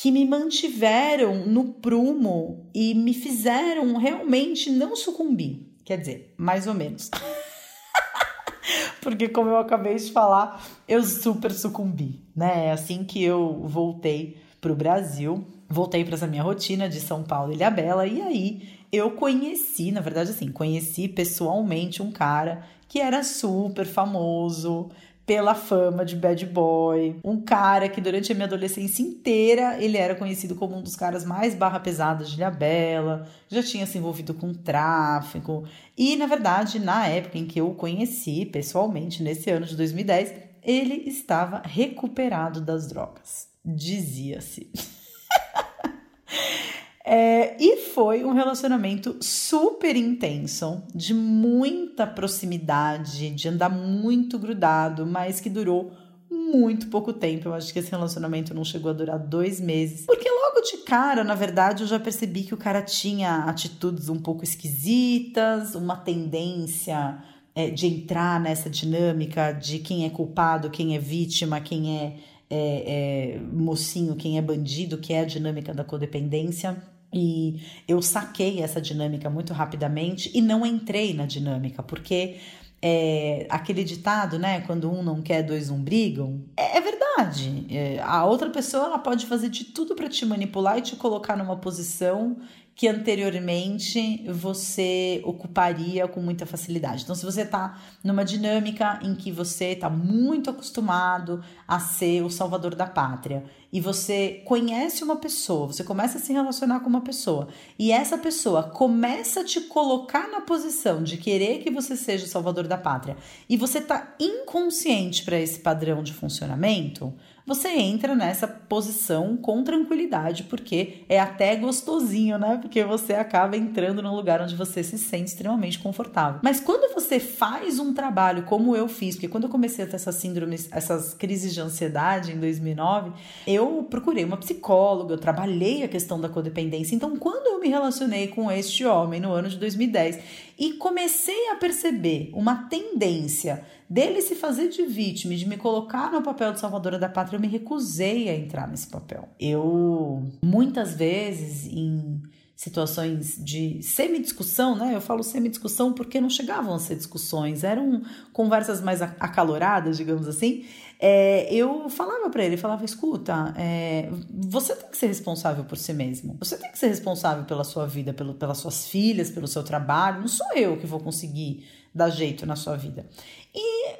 A: que me mantiveram no prumo e me fizeram realmente não sucumbir. Quer dizer, mais ou menos. Porque, como eu acabei de falar, eu super sucumbi, né? É assim que eu voltei para o Brasil, voltei para essa minha rotina de São Paulo e Ilhabela, e aí eu conheci, na verdade, assim, conheci pessoalmente um cara que era super famoso, pela fama de bad boy, um cara que durante a minha adolescência inteira ele era conhecido como um dos caras mais barra pesadas de Ilhabela, já tinha se envolvido com tráfico. E na verdade na época em que eu o conheci pessoalmente nesse ano de 2010 ele estava recuperado das drogas, dizia-se. É, e foi um relacionamento super intenso, de muita proximidade, de andar muito grudado, mas que durou muito pouco tempo. Eu acho que esse relacionamento não chegou a durar dois meses. Porque logo de cara, na verdade, eu já percebi que o cara tinha atitudes um pouco esquisitas, uma tendência é, de entrar nessa dinâmica de quem é culpado, quem é vítima, quem é, é, é mocinho, quem é bandido, que é a dinâmica da codependência. E eu saquei essa dinâmica muito rapidamente e não entrei na dinâmica, porque é, aquele ditado, né? Quando um não quer, dois não brigam. É, é verdade. É, a outra pessoa ela pode fazer de tudo para te manipular e te colocar numa posição que anteriormente você ocuparia com muita facilidade. Então, se você está numa dinâmica em que você está muito acostumado a ser o salvador da pátria e você conhece uma pessoa, você começa a se relacionar com uma pessoa e essa pessoa começa a te colocar na posição de querer que você seja o salvador da pátria e você está inconsciente para esse padrão de funcionamento, você entra nessa posição com tranquilidade, porque é até gostosinho, né? Porque você acaba entrando num lugar onde você se sente extremamente confortável. Mas quando você faz um trabalho como eu fiz, porque quando eu comecei a ter essas síndromes, essas crises de ansiedade em 2009, eu procurei uma psicóloga, eu trabalhei a questão da codependência. Então, quando eu me relacionei com este homem no ano de 2010 e comecei a perceber uma tendência dele se fazer de vítima, de me colocar no papel de salvadora da pátria, eu me recusei a entrar nesse papel. Eu, muitas vezes, em situações de semi-discussão, né? Eu falo semi-discussão porque não chegavam a ser discussões, eram conversas mais acaloradas, digamos assim. É, eu falava para ele, falava, escuta, é, você tem que ser responsável por si mesmo. Você tem que ser responsável pela sua vida, pelo, pelas suas filhas, pelo seu trabalho. Não sou eu que vou conseguir dar jeito na sua vida. E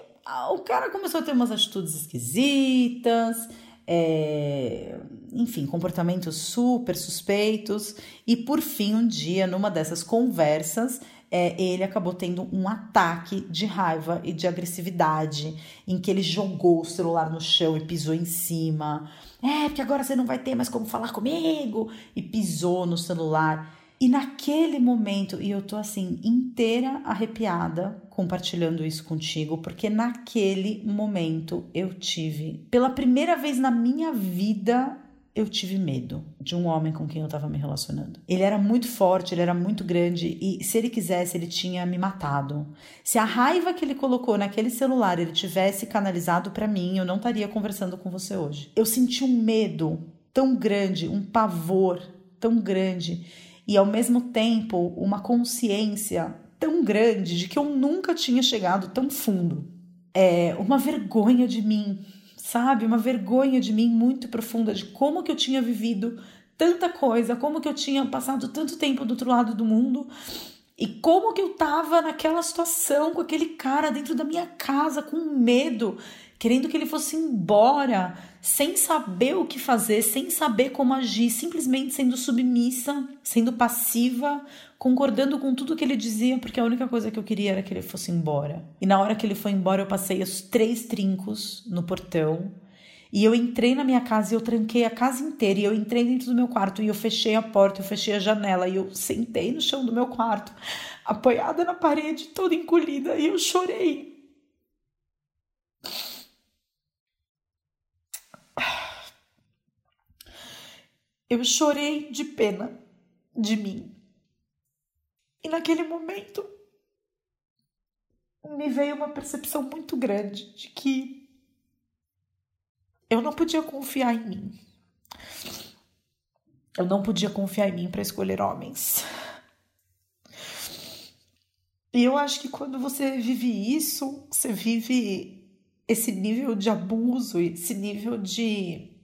A: o cara começou a ter umas atitudes esquisitas, é, enfim, comportamentos super suspeitos. E por fim, um dia, numa dessas conversas, é, ele acabou tendo um ataque de raiva e de agressividade, em que ele jogou o celular no chão e pisou em cima. É, porque agora você não vai ter mais como falar comigo! E pisou no celular. E naquele momento, e eu tô assim, inteira arrepiada compartilhando isso contigo, porque naquele momento eu tive, pela primeira vez na minha vida, eu tive medo de um homem com quem eu estava me relacionando. Ele era muito forte, ele era muito grande e se ele quisesse, ele tinha me matado. Se a raiva que ele colocou naquele celular ele tivesse canalizado para mim, eu não estaria conversando com você hoje. Eu senti um medo tão grande, um pavor tão grande e ao mesmo tempo uma consciência tão grande de que eu nunca tinha chegado tão fundo. É uma vergonha de mim, sabe? Uma vergonha de mim muito profunda de como que eu tinha vivido tanta coisa, como que eu tinha passado tanto tempo do outro lado do mundo e como que eu tava naquela situação com aquele cara dentro da minha casa com medo, querendo que ele fosse embora, sem saber o que fazer, sem saber como agir, simplesmente sendo submissa, sendo passiva, concordando com tudo que ele dizia, porque a única coisa que eu queria era que ele fosse embora. E na hora que ele foi embora, eu passei os três trincos no portão. E eu entrei na minha casa e eu tranquei a casa inteira. E eu entrei dentro do meu quarto e eu fechei a porta, eu fechei a janela e eu sentei no chão do meu quarto, apoiada na parede, toda encolhida, e eu chorei. Eu chorei de pena de mim. E naquele momento me veio uma percepção muito grande de que eu não podia confiar em mim. Eu não podia confiar em mim para escolher homens. E eu acho que quando você vive isso, você vive esse nível de abuso, esse nível de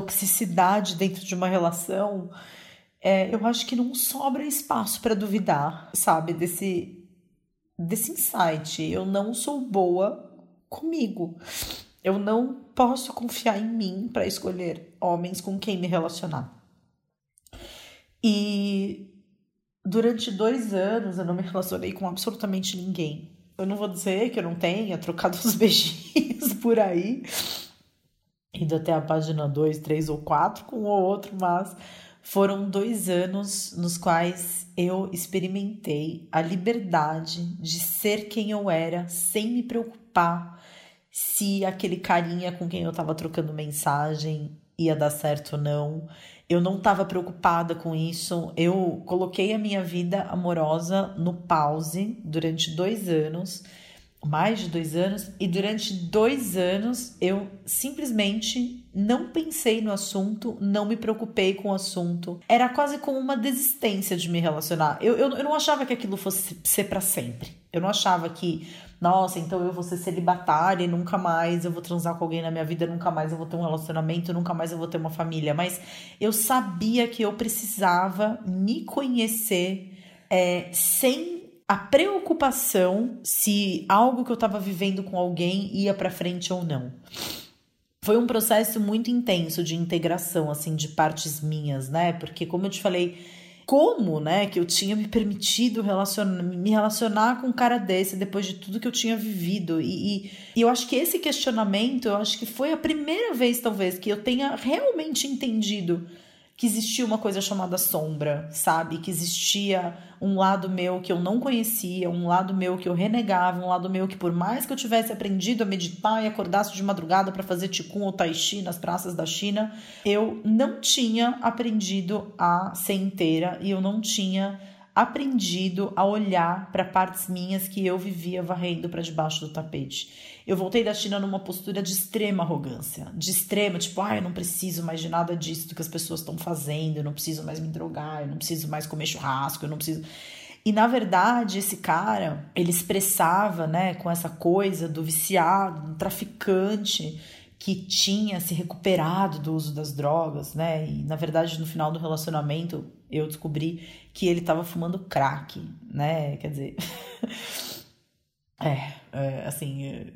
A: toxicidade dentro de uma relação, é, eu acho que não sobra espaço para duvidar, sabe, desse desse insight. Eu não sou boa comigo. Eu não posso confiar em mim para escolher homens com quem me relacionar. E durante dois anos eu não me relacionei com absolutamente ninguém. Eu não vou dizer que eu não tenha trocado os beijinhos por aí, indo até a página 2, 3 ou 4 com o outro, mas foram dois anos nos quais eu experimentei a liberdade de ser quem eu era sem me preocupar se aquele carinha com quem eu estava trocando mensagem ia dar certo ou não. Eu não estava preocupada com isso. Eu coloquei a minha vida amorosa no pause durante dois anos mais de dois anos, e durante dois anos eu simplesmente não pensei no assunto, não me preocupei com o assunto. Era quase como uma desistência de me relacionar. Eu, eu, eu não achava que aquilo fosse ser para sempre. Eu não achava que, nossa, então eu vou ser celibatária e nunca mais eu vou transar com alguém na minha vida, nunca mais eu vou ter um relacionamento, nunca mais eu vou ter uma família. Mas eu sabia que eu precisava me conhecer é, sem a preocupação se algo que eu estava vivendo com alguém ia para frente ou não. Foi um processo muito intenso de integração, assim, de partes minhas, né? Porque, como eu te falei, como, né, que eu tinha me permitido relacionar, me relacionar com um cara desse depois de tudo que eu tinha vivido. E, e, e, eu acho que esse questionamento, eu acho que foi a primeira vez, talvez, que eu tenha realmente entendido que existia uma coisa chamada sombra, sabe? Que existia um lado meu que eu não conhecia, um lado meu que eu renegava, um lado meu que por mais que eu tivesse aprendido a meditar e acordasse de madrugada para fazer ticum ou tai chi nas praças da China, eu não tinha aprendido a ser inteira e eu não tinha aprendido a olhar para partes minhas que eu vivia varrendo para debaixo do tapete. Eu voltei da China numa postura de extrema arrogância, de extrema, tipo, ah, eu não preciso mais de nada disso do que as pessoas estão fazendo, eu não preciso mais me drogar, eu não preciso mais comer churrasco, eu não preciso. E na verdade, esse cara, ele expressava, né, com essa coisa do viciado, do traficante, que tinha se recuperado do uso das drogas, né? E na verdade, no final do relacionamento, eu descobri que ele estava fumando crack, né? Quer dizer, é, é, assim, é,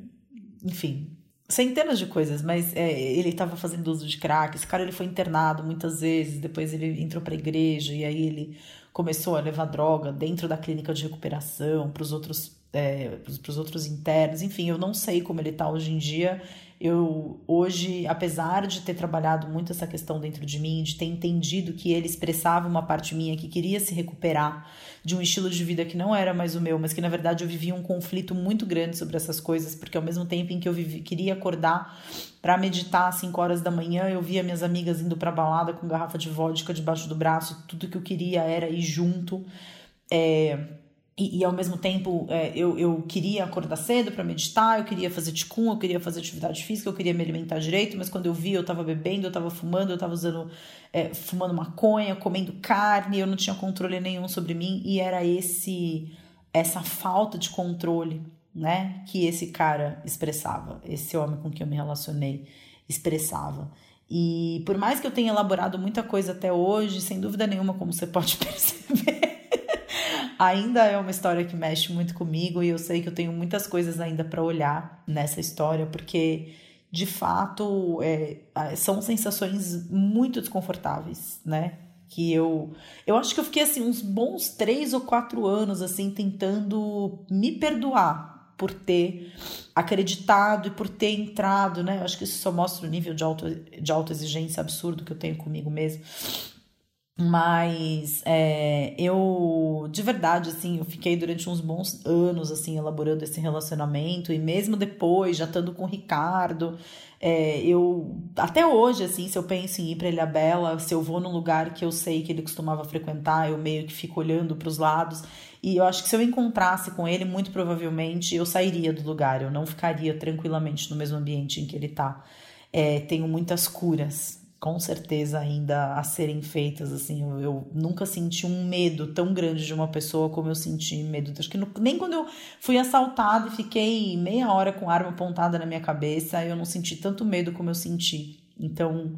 A: enfim, centenas de coisas, mas é, ele estava fazendo uso de crack. Esse cara ele foi internado muitas vezes, depois ele entrou para a igreja e aí ele começou a levar droga dentro da clínica de recuperação para os outros é, para os outros internos. Enfim, eu não sei como ele está hoje em dia. Eu hoje, apesar de ter trabalhado muito essa questão dentro de mim, de ter entendido que ele expressava uma parte minha que queria se recuperar de um estilo de vida que não era mais o meu, mas que na verdade eu vivia um conflito muito grande sobre essas coisas, porque ao mesmo tempo em que eu vivi, queria acordar para meditar às 5 horas da manhã, eu via minhas amigas indo para balada com garrafa de vodka debaixo do braço, tudo que eu queria era ir junto. É, e, e, ao mesmo tempo é, eu, eu queria acordar cedo para meditar, eu queria fazer ticum, eu queria fazer atividade física, eu queria me alimentar direito, mas quando eu vi, eu estava bebendo, eu estava fumando, eu estava usando, é, fumando maconha, comendo carne, eu não tinha controle nenhum sobre mim, e era esse essa falta de controle né, que esse cara expressava, esse homem com quem eu me relacionei expressava. E por mais que eu tenha elaborado muita coisa até hoje, sem dúvida nenhuma, como você pode perceber, ainda é uma história que mexe muito comigo e eu sei que eu tenho muitas coisas ainda para olhar nessa história, porque de fato é, são sensações muito desconfortáveis, né? Que eu, eu acho que eu fiquei assim uns bons três ou quatro anos assim tentando me perdoar por ter acreditado e por ter entrado, né? Eu acho que isso só mostra o nível de, auto, de autoexigência absurdo que eu tenho comigo mesmo. Mas é, eu, de verdade, assim, eu fiquei durante uns bons anos, assim, elaborando esse relacionamento. E mesmo depois, já estando com o Ricardo, é, eu, até hoje, assim, se eu penso em ir para Ilha Bela, se eu vou num lugar que eu sei que ele costumava frequentar, eu meio que fico olhando para os lados. E eu acho que se eu encontrasse com ele, muito provavelmente eu sairia do lugar, eu não ficaria tranquilamente no mesmo ambiente em que ele está. É, tenho muitas curas, com certeza, ainda a serem feitas. Assim, eu, eu, nunca senti um medo tão grande de uma pessoa como eu senti medo. Acho que no, nem quando eu fui assaltada e fiquei meia hora com arma apontada na minha cabeça, eu não senti tanto medo como eu senti. Então,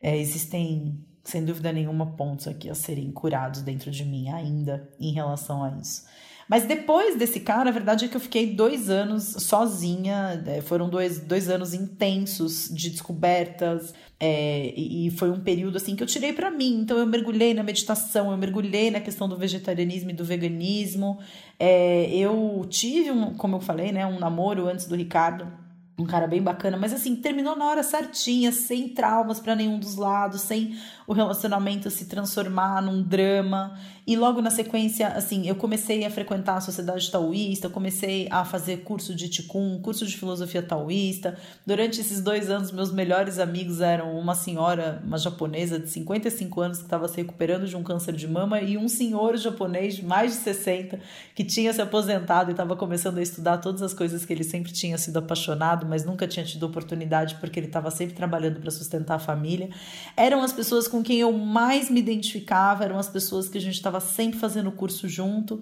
A: é, existem sem dúvida nenhuma, pontos aqui a serem curados dentro de mim ainda em relação a isso. Mas depois desse cara, a verdade é que eu fiquei dois anos sozinha, é, foram dois, dois anos intensos de descobertas, é, e foi um período assim que eu tirei para mim. Então eu mergulhei na meditação, eu mergulhei na questão do vegetarianismo e do veganismo. É, eu tive, um, como eu falei, né, um namoro antes do Ricardo um cara bem bacana, mas assim, terminou na hora certinha, sem traumas para nenhum dos lados, sem o relacionamento se transformar num drama. E logo na sequência, assim, eu comecei a frequentar a sociedade taoísta, comecei a fazer curso de Ticum, curso de filosofia taoísta. Durante esses dois anos, meus melhores amigos eram uma senhora, uma japonesa de 55 anos que estava se recuperando de um câncer de mama e um senhor japonês de mais de 60 que tinha se aposentado e estava começando a estudar todas as coisas que ele sempre tinha sido apaixonado, mas nunca tinha tido oportunidade porque ele estava sempre trabalhando para sustentar a família. Eram as pessoas com quem eu mais me identificava, eram as pessoas que a gente estava sempre fazendo curso junto.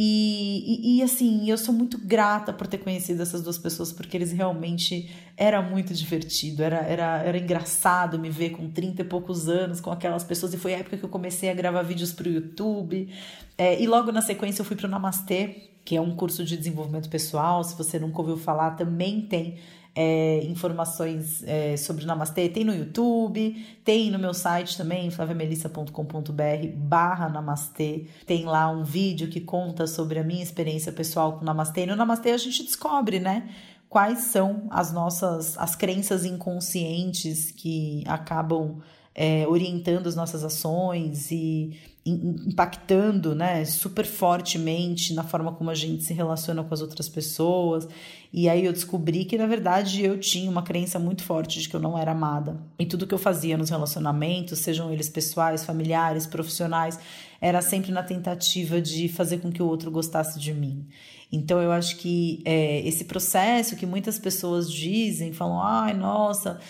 A: E, e, e, assim, eu sou muito grata por ter conhecido essas duas pessoas, porque eles realmente era muito divertido, era, era, era engraçado me ver com 30 e poucos anos com aquelas pessoas. E foi a época que eu comecei a gravar vídeos para o YouTube. É, e logo na sequência eu fui para o Namastê, que é um curso de desenvolvimento pessoal. Se você nunca ouviu falar, também tem é, informações é, sobre o Namastê, tem no YouTube, tem no meu site também, flaviamelissa.com.br barra Namastê. Tem lá um vídeo que conta sobre a minha experiência pessoal com o Namastê. E no Namastê a gente descobre, né? Quais são as nossas as crenças inconscientes que acabam é, orientando as nossas ações e impactando né, super fortemente na forma como a gente se relaciona com as outras pessoas. E aí eu descobri que, na verdade, eu tinha uma crença muito forte de que eu não era amada. E tudo que eu fazia nos relacionamentos, sejam eles pessoais, familiares, profissionais, era sempre na tentativa de fazer com que o outro gostasse de mim. Então eu acho que é, esse processo que muitas pessoas dizem, falam, ai, nossa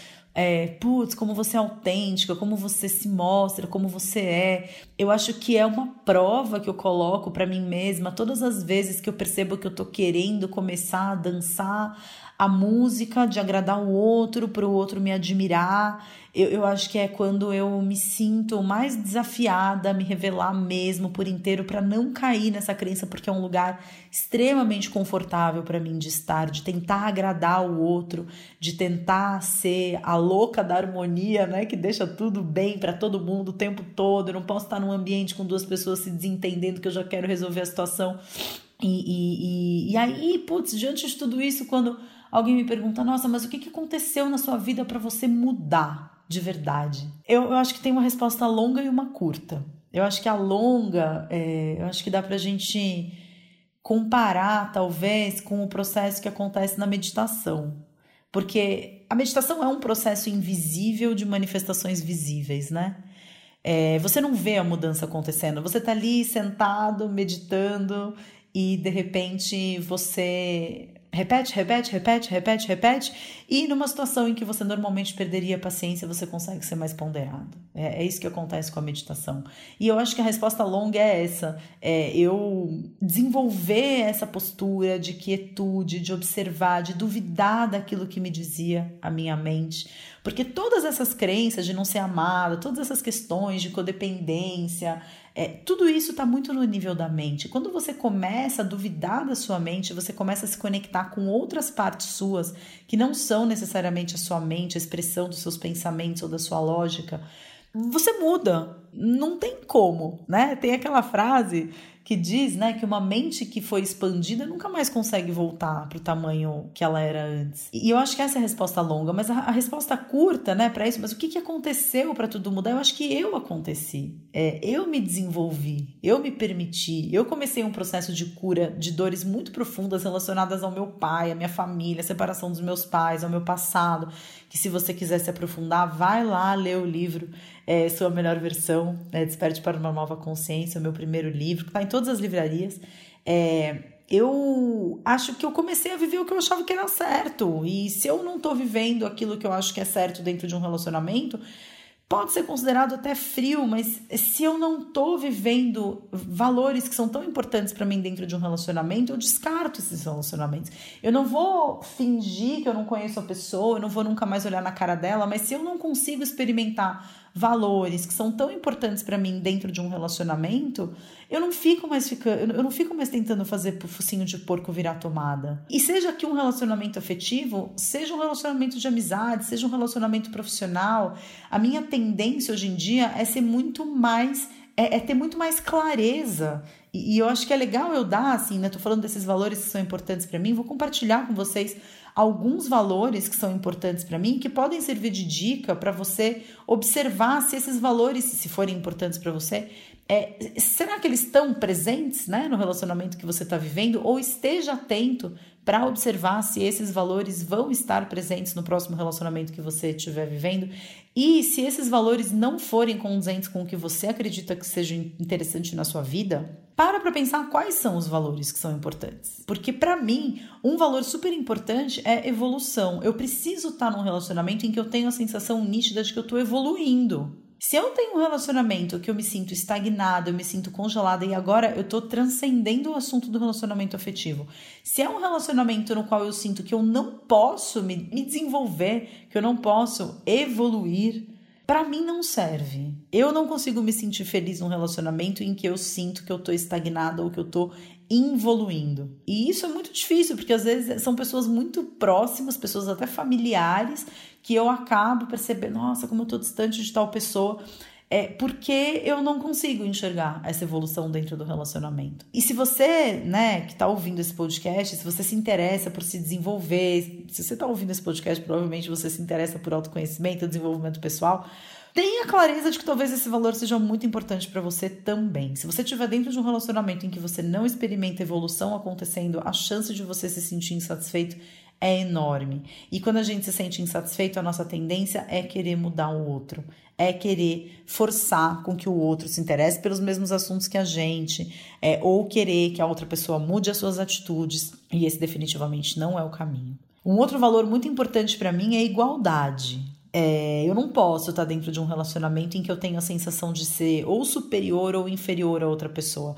A: é, putz, como você é autêntica, como você se mostra, como você é. Eu acho que é uma prova que eu coloco para mim mesma todas as vezes que eu percebo que eu tô querendo começar a dançar a música de agradar o outro, para o outro me admirar. Eu, eu acho que é quando eu me sinto mais desafiada a me revelar mesmo por inteiro para não cair nessa crença, porque é um lugar extremamente confortável para mim de estar, de tentar agradar o outro, de tentar ser a louca da harmonia, né, que deixa tudo bem para todo mundo o tempo todo. Eu não posso estar num ambiente com duas pessoas se desentendendo que eu já quero resolver a situação. E, e, e, e aí, putz, diante de tudo isso, quando alguém me pergunta, nossa, mas o que aconteceu na sua vida para você mudar de verdade? Eu, eu acho que tem uma resposta longa e uma curta. Eu acho que a longa, é, eu acho que dá para a gente comparar, talvez, com o processo que acontece na meditação. Porque a meditação é um processo invisível de manifestações visíveis, né? É, você não vê a mudança acontecendo, você está ali sentado, meditando, e de repente você repete, repete, repete, repete, repete, e numa situação em que você normalmente perderia a paciência, você consegue ser mais ponderado. É, é isso que acontece com a meditação. E eu acho que a resposta longa é essa: é eu desenvolver essa postura de quietude, de observar, de duvidar daquilo que me dizia a minha mente. Porque todas essas crenças de não ser amada, todas essas questões de codependência, é, tudo isso está muito no nível da mente. Quando você começa a duvidar da sua mente, você começa a se conectar com outras partes suas que não são necessariamente a sua mente, a expressão dos seus pensamentos ou da sua lógica. Você muda, não tem como, né? Tem aquela frase que diz né, que uma mente que foi expandida nunca mais consegue voltar para o tamanho que ela era antes. E eu acho que essa é a resposta longa, mas a, a resposta curta né, para isso, mas o que, que aconteceu para tudo mudar? Eu acho que eu aconteci. É, eu me desenvolvi, eu me permiti, eu comecei um processo de cura de dores muito profundas relacionadas ao meu pai, à minha família, à separação dos meus pais, ao meu passado. Que se você quiser se aprofundar, vai lá ler o livro é, Sua Melhor Versão, né, Desperte para uma Nova Consciência, o meu primeiro livro, que está em todas as livrarias. É, eu acho que eu comecei a viver o que eu achava que era certo. E se eu não estou vivendo aquilo que eu acho que é certo dentro de um relacionamento, pode ser considerado até frio, mas se eu não estou vivendo valores que são tão importantes para mim dentro de um relacionamento, eu descarto esses relacionamentos. Eu não vou fingir que eu não conheço a pessoa, eu não vou nunca mais olhar na cara dela, mas se eu não consigo experimentar valores que são tão importantes para mim dentro de um relacionamento, eu não fico mais ficando, eu não fico mais tentando fazer focinho de porco virar tomada. E seja que um relacionamento afetivo, seja um relacionamento de amizade, seja um relacionamento profissional, a minha tendência hoje em dia é ser muito mais é, é ter muito mais clareza e, e, eu acho que é legal eu dar assim, né? Tô falando desses valores que são importantes para mim, vou compartilhar com vocês alguns valores que são importantes para mim que podem servir de dica para você observar se esses valores, se forem importantes para você, é, será que eles estão presentes né, no relacionamento que você está vivendo? Ou esteja atento para observar se esses valores vão estar presentes no próximo relacionamento que você estiver vivendo. E se esses valores não forem condizentes com o que você acredita que seja interessante na sua vida, para para pensar quais são os valores que são importantes. Porque para mim, um valor super importante é evolução. Eu preciso estar num relacionamento em que eu tenho a sensação nítida de que eu estou evoluindo. Se eu tenho um relacionamento que eu me sinto estagnada, eu me sinto congelada e agora eu tô transcendendo o assunto do relacionamento afetivo. Se é um relacionamento no qual eu sinto que eu não posso me, me desenvolver, que eu não posso evoluir, para mim não serve. Eu não consigo me sentir feliz num relacionamento em que eu sinto que eu tô estagnada ou que eu tô involuindo. E isso é muito difícil, porque às vezes são pessoas muito próximas, pessoas até familiares, que eu acabo percebendo, nossa, como eu tô distante de tal pessoa. É porque eu não consigo enxergar essa evolução dentro do relacionamento. E se você, né, que está ouvindo esse podcast, se você se interessa por se desenvolver, se você está ouvindo esse podcast, provavelmente você se interessa por autoconhecimento, desenvolvimento pessoal, tenha clareza de que talvez esse valor seja muito importante para você também. Se você estiver dentro de um relacionamento em que você não experimenta evolução acontecendo, a chance de você se sentir insatisfeito é enorme. E quando a gente se sente insatisfeito, a nossa tendência é querer mudar o outro, é querer forçar com que o outro se interesse pelos mesmos assuntos que a gente, é, ou querer que a outra pessoa mude as suas atitudes. E esse definitivamente não é o caminho. Um outro valor muito importante para mim é igualdade. É, eu não posso estar dentro de um relacionamento em que eu tenho a sensação de ser ou superior ou inferior a outra pessoa.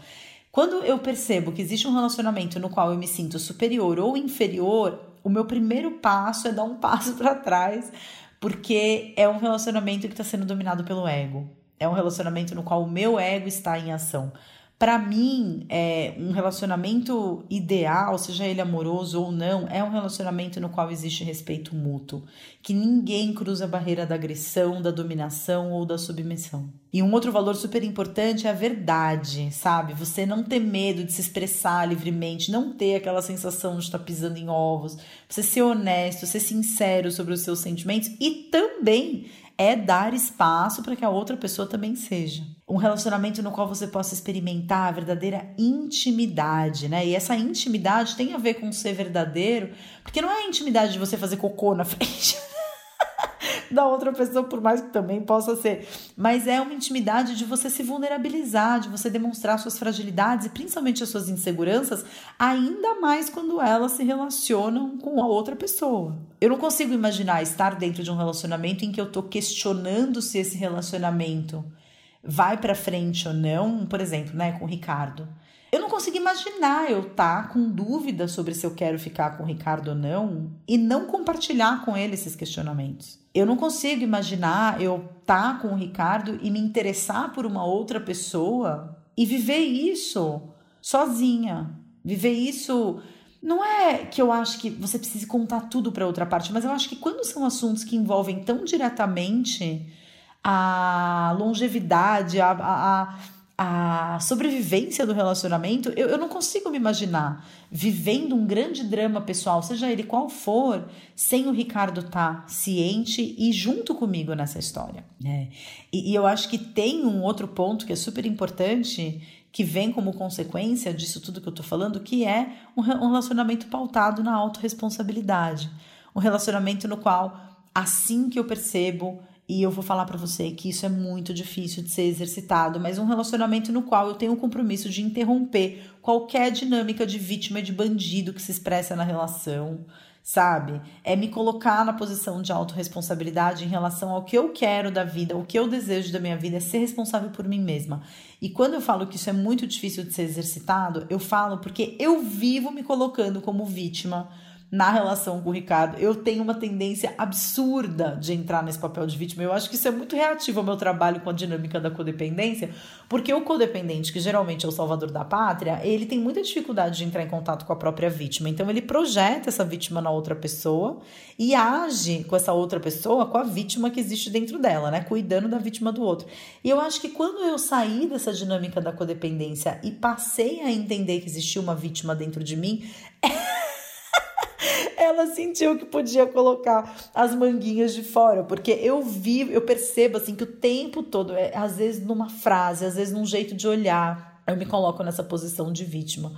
A: Quando eu percebo que existe um relacionamento no qual eu me sinto superior ou inferior, o meu primeiro passo é dar um passo para trás, porque é um relacionamento que está sendo dominado pelo ego. É um relacionamento no qual o meu ego está em ação. Para mim, é, um relacionamento ideal, seja ele amoroso ou não, é um relacionamento no qual existe respeito mútuo, que ninguém cruza a barreira da agressão, da dominação ou da submissão. E um outro valor super importante é a verdade, sabe? Você não ter medo de se expressar livremente, não ter aquela sensação de estar pisando em ovos, você ser honesto, ser sincero sobre os seus sentimentos e também é dar espaço para que a outra pessoa também seja. Um relacionamento no qual você possa experimentar a verdadeira intimidade, né? E essa intimidade tem a ver com ser verdadeiro, porque não é a intimidade de você fazer cocô na frente da outra pessoa, por mais que também possa ser. Mas é uma intimidade de você se vulnerabilizar, de você demonstrar suas fragilidades e principalmente as suas inseguranças, ainda mais quando elas se relacionam com a outra pessoa. Eu não consigo imaginar estar dentro de um relacionamento em que eu tô questionando se esse relacionamento vai para frente ou não, por exemplo, né, com o Ricardo. Eu não consigo imaginar eu estar tá com dúvida sobre se eu quero ficar com o Ricardo ou não e não compartilhar com ele esses questionamentos. Eu não consigo imaginar eu estar tá com o Ricardo e me interessar por uma outra pessoa e viver isso sozinha. Viver isso não é que eu acho que você precise contar tudo para outra parte, mas eu acho que quando são assuntos que envolvem tão diretamente a longevidade, a, a, a sobrevivência do relacionamento, eu, eu não consigo me imaginar vivendo um grande drama pessoal, seja ele qual for, sem o Ricardo estar tá ciente e junto comigo nessa história. Né? E, e eu acho que tem um outro ponto que é super importante que vem como consequência disso tudo que eu tô falando, que é um relacionamento pautado na autorresponsabilidade. Um relacionamento no qual, assim que eu percebo e eu vou falar para você que isso é muito difícil de ser exercitado, mas um relacionamento no qual eu tenho o compromisso de interromper qualquer dinâmica de vítima e de bandido que se expressa na relação, sabe? É me colocar na posição de autorresponsabilidade em relação ao que eu quero da vida, o que eu desejo da minha vida, é ser responsável por mim mesma. E quando eu falo que isso é muito difícil de ser exercitado, eu falo porque eu vivo me colocando como vítima na relação com o Ricardo. Eu tenho uma tendência absurda de entrar nesse papel de vítima. Eu acho que isso é muito reativo ao meu trabalho com a dinâmica da codependência, porque o codependente, que geralmente é o salvador da pátria, ele tem muita dificuldade de entrar em contato com a própria vítima. Então ele projeta essa vítima na outra pessoa e age com essa outra pessoa, com a vítima que existe dentro dela, né? Cuidando da vítima do outro. E eu acho que quando eu saí dessa dinâmica da codependência e passei a entender que existia uma vítima dentro de mim, ela sentiu que podia colocar as manguinhas de fora, porque eu vi, eu percebo assim que o tempo todo, é, às vezes numa frase, às vezes num jeito de olhar, eu me coloco nessa posição de vítima.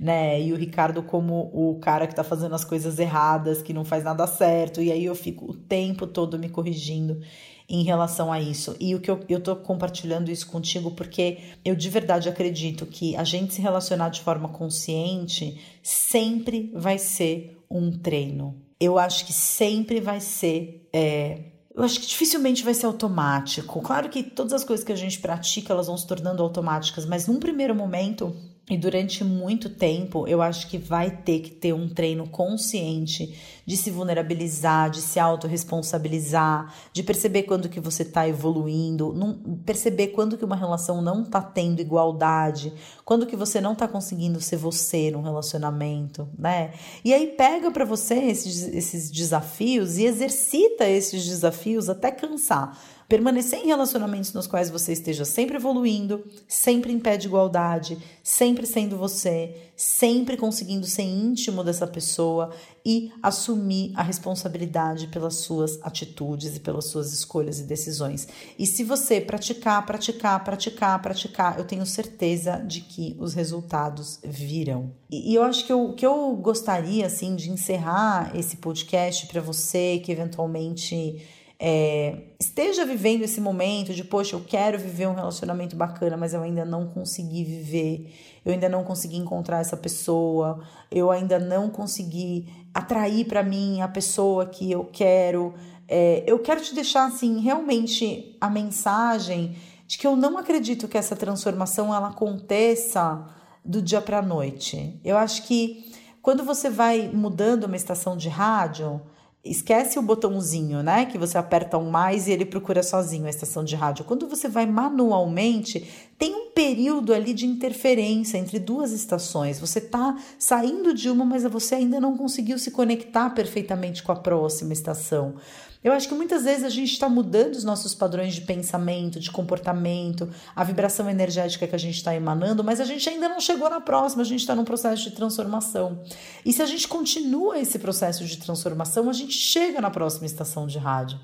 A: Né? E o Ricardo como o cara que tá fazendo as coisas erradas, que não faz nada certo, e aí eu fico o tempo todo me corrigindo em relação a isso. E o que eu, eu tô compartilhando isso contigo porque eu de verdade acredito que a gente se relacionar de forma consciente sempre vai ser um treino. Eu acho que sempre vai ser. É, eu acho que dificilmente vai ser automático. Claro que todas as coisas que a gente pratica elas vão se tornando automáticas, mas num primeiro momento e durante muito tempo, eu acho que vai ter que ter um treino consciente de se vulnerabilizar, de se autorresponsabilizar, de perceber quando que você está evoluindo, não, perceber quando que uma relação não está tendo igualdade, quando que você não está conseguindo ser você num relacionamento, né? E aí pega para você esses, esses desafios e exercita esses desafios até cansar Permanecer em relacionamentos nos quais você esteja sempre evoluindo, sempre em pé de igualdade, sempre sendo você, sempre conseguindo ser íntimo dessa pessoa e assumir a responsabilidade pelas suas atitudes e pelas suas escolhas e decisões. E se você praticar, praticar, praticar, praticar, eu tenho certeza de que os resultados virão. E, e eu acho que o que eu gostaria assim de encerrar esse podcast para você que eventualmente é, esteja vivendo esse momento de, poxa, eu quero viver um relacionamento bacana, mas eu ainda não consegui viver, eu ainda não consegui encontrar essa pessoa, eu ainda não consegui atrair para mim a pessoa que eu quero. É, eu quero te deixar assim realmente a mensagem de que eu não acredito que essa transformação ela aconteça do dia para a noite. Eu acho que quando você vai mudando uma estação de rádio, Esquece o botãozinho, né? Que você aperta um mais e ele procura sozinho a estação de rádio. Quando você vai manualmente, tem um período ali de interferência entre duas estações. Você está saindo de uma, mas você ainda não conseguiu se conectar perfeitamente com a próxima estação. Eu acho que muitas vezes a gente está mudando os nossos padrões de pensamento, de comportamento, a vibração energética que a gente está emanando, mas a gente ainda não chegou na próxima, a gente está num processo de transformação. E se a gente continua esse processo de transformação, a gente chega na próxima estação de rádio.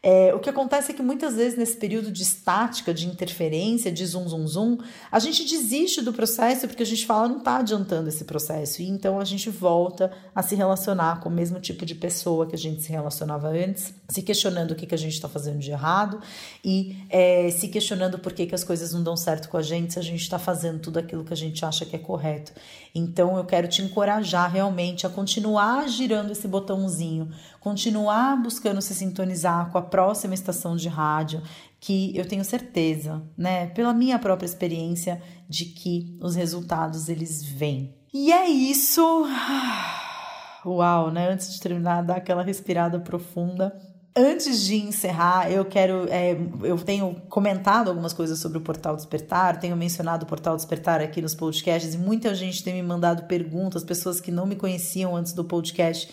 A: É, o que acontece é que muitas vezes nesse período de estática, de interferência, de zum zum zum, a gente desiste do processo porque a gente fala não está adiantando esse processo. E então a gente volta a se relacionar com o mesmo tipo de pessoa que a gente se relacionava antes, se questionando o que, que a gente está fazendo de errado e é, se questionando por que, que as coisas não dão certo com a gente se a gente está fazendo tudo aquilo que a gente acha que é correto. Então eu quero te encorajar realmente a continuar girando esse botãozinho, continuar buscando se sintonizar com a próxima estação de rádio, que eu tenho certeza, né, pela minha própria experiência, de que os resultados eles vêm. E é isso. Uau, né? Antes de terminar, dar aquela respirada profunda. Antes de encerrar, eu quero. É, eu tenho comentado algumas coisas sobre o Portal Despertar, tenho mencionado o Portal Despertar aqui nos podcasts e muita gente tem me mandado perguntas, pessoas que não me conheciam antes do podcast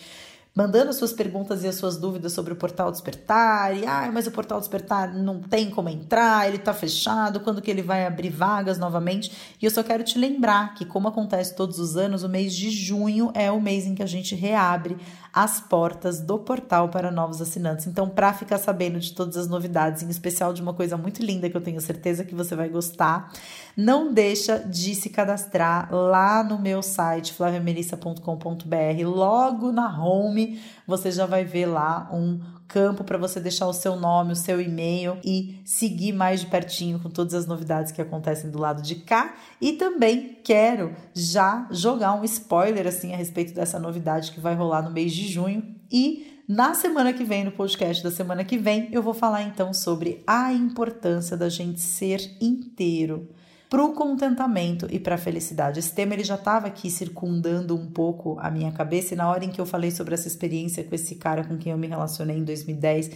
A: mandando suas perguntas e as suas dúvidas sobre o Portal Despertar. E, ah, mas o Portal Despertar não tem como entrar, ele está fechado, quando que ele vai abrir vagas novamente? E eu só quero te lembrar que, como acontece todos os anos, o mês de junho é o mês em que a gente reabre as portas do portal para novos assinantes. Então, para ficar sabendo de todas as novidades, em especial de uma coisa muito linda que eu tenho certeza que você vai gostar, não deixa de se cadastrar lá no meu site flaviamelissa.com.br. Logo na home, você já vai ver lá um campo para você deixar o seu nome, o seu e-mail e seguir mais de pertinho com todas as novidades que acontecem do lado de cá. E também quero já jogar um spoiler assim a respeito dessa novidade que vai rolar no mês de junho e na semana que vem, no podcast da semana que vem, eu vou falar então sobre a importância da gente ser inteiro para o contentamento e para a felicidade. Esse tema ele já estava aqui circundando um pouco a minha cabeça e na hora em que eu falei sobre essa experiência com esse cara com quem eu me relacionei em 2010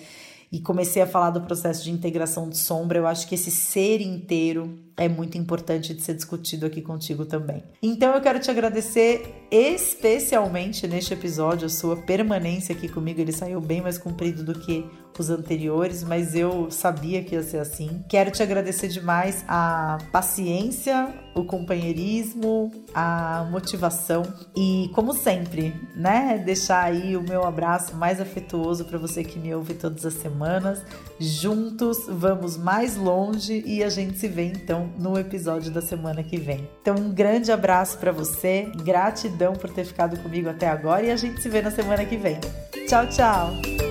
A: e comecei a falar do processo de integração de sombra, eu acho que esse ser inteiro é muito importante de ser discutido aqui contigo também. Então eu quero te agradecer especialmente neste episódio a sua permanência aqui comigo. Ele saiu bem mais comprido do que os anteriores, mas eu sabia que ia ser assim. Quero te agradecer demais a paciência, o companheirismo, a motivação e, como sempre, né, deixar aí o meu abraço mais afetuoso para você que me ouve todas as semanas. Juntos vamos mais longe e a gente se vê então no episódio da semana que vem. Então, um grande abraço para você, gratidão por ter ficado comigo até agora e a gente se vê na semana que vem. Tchau, tchau!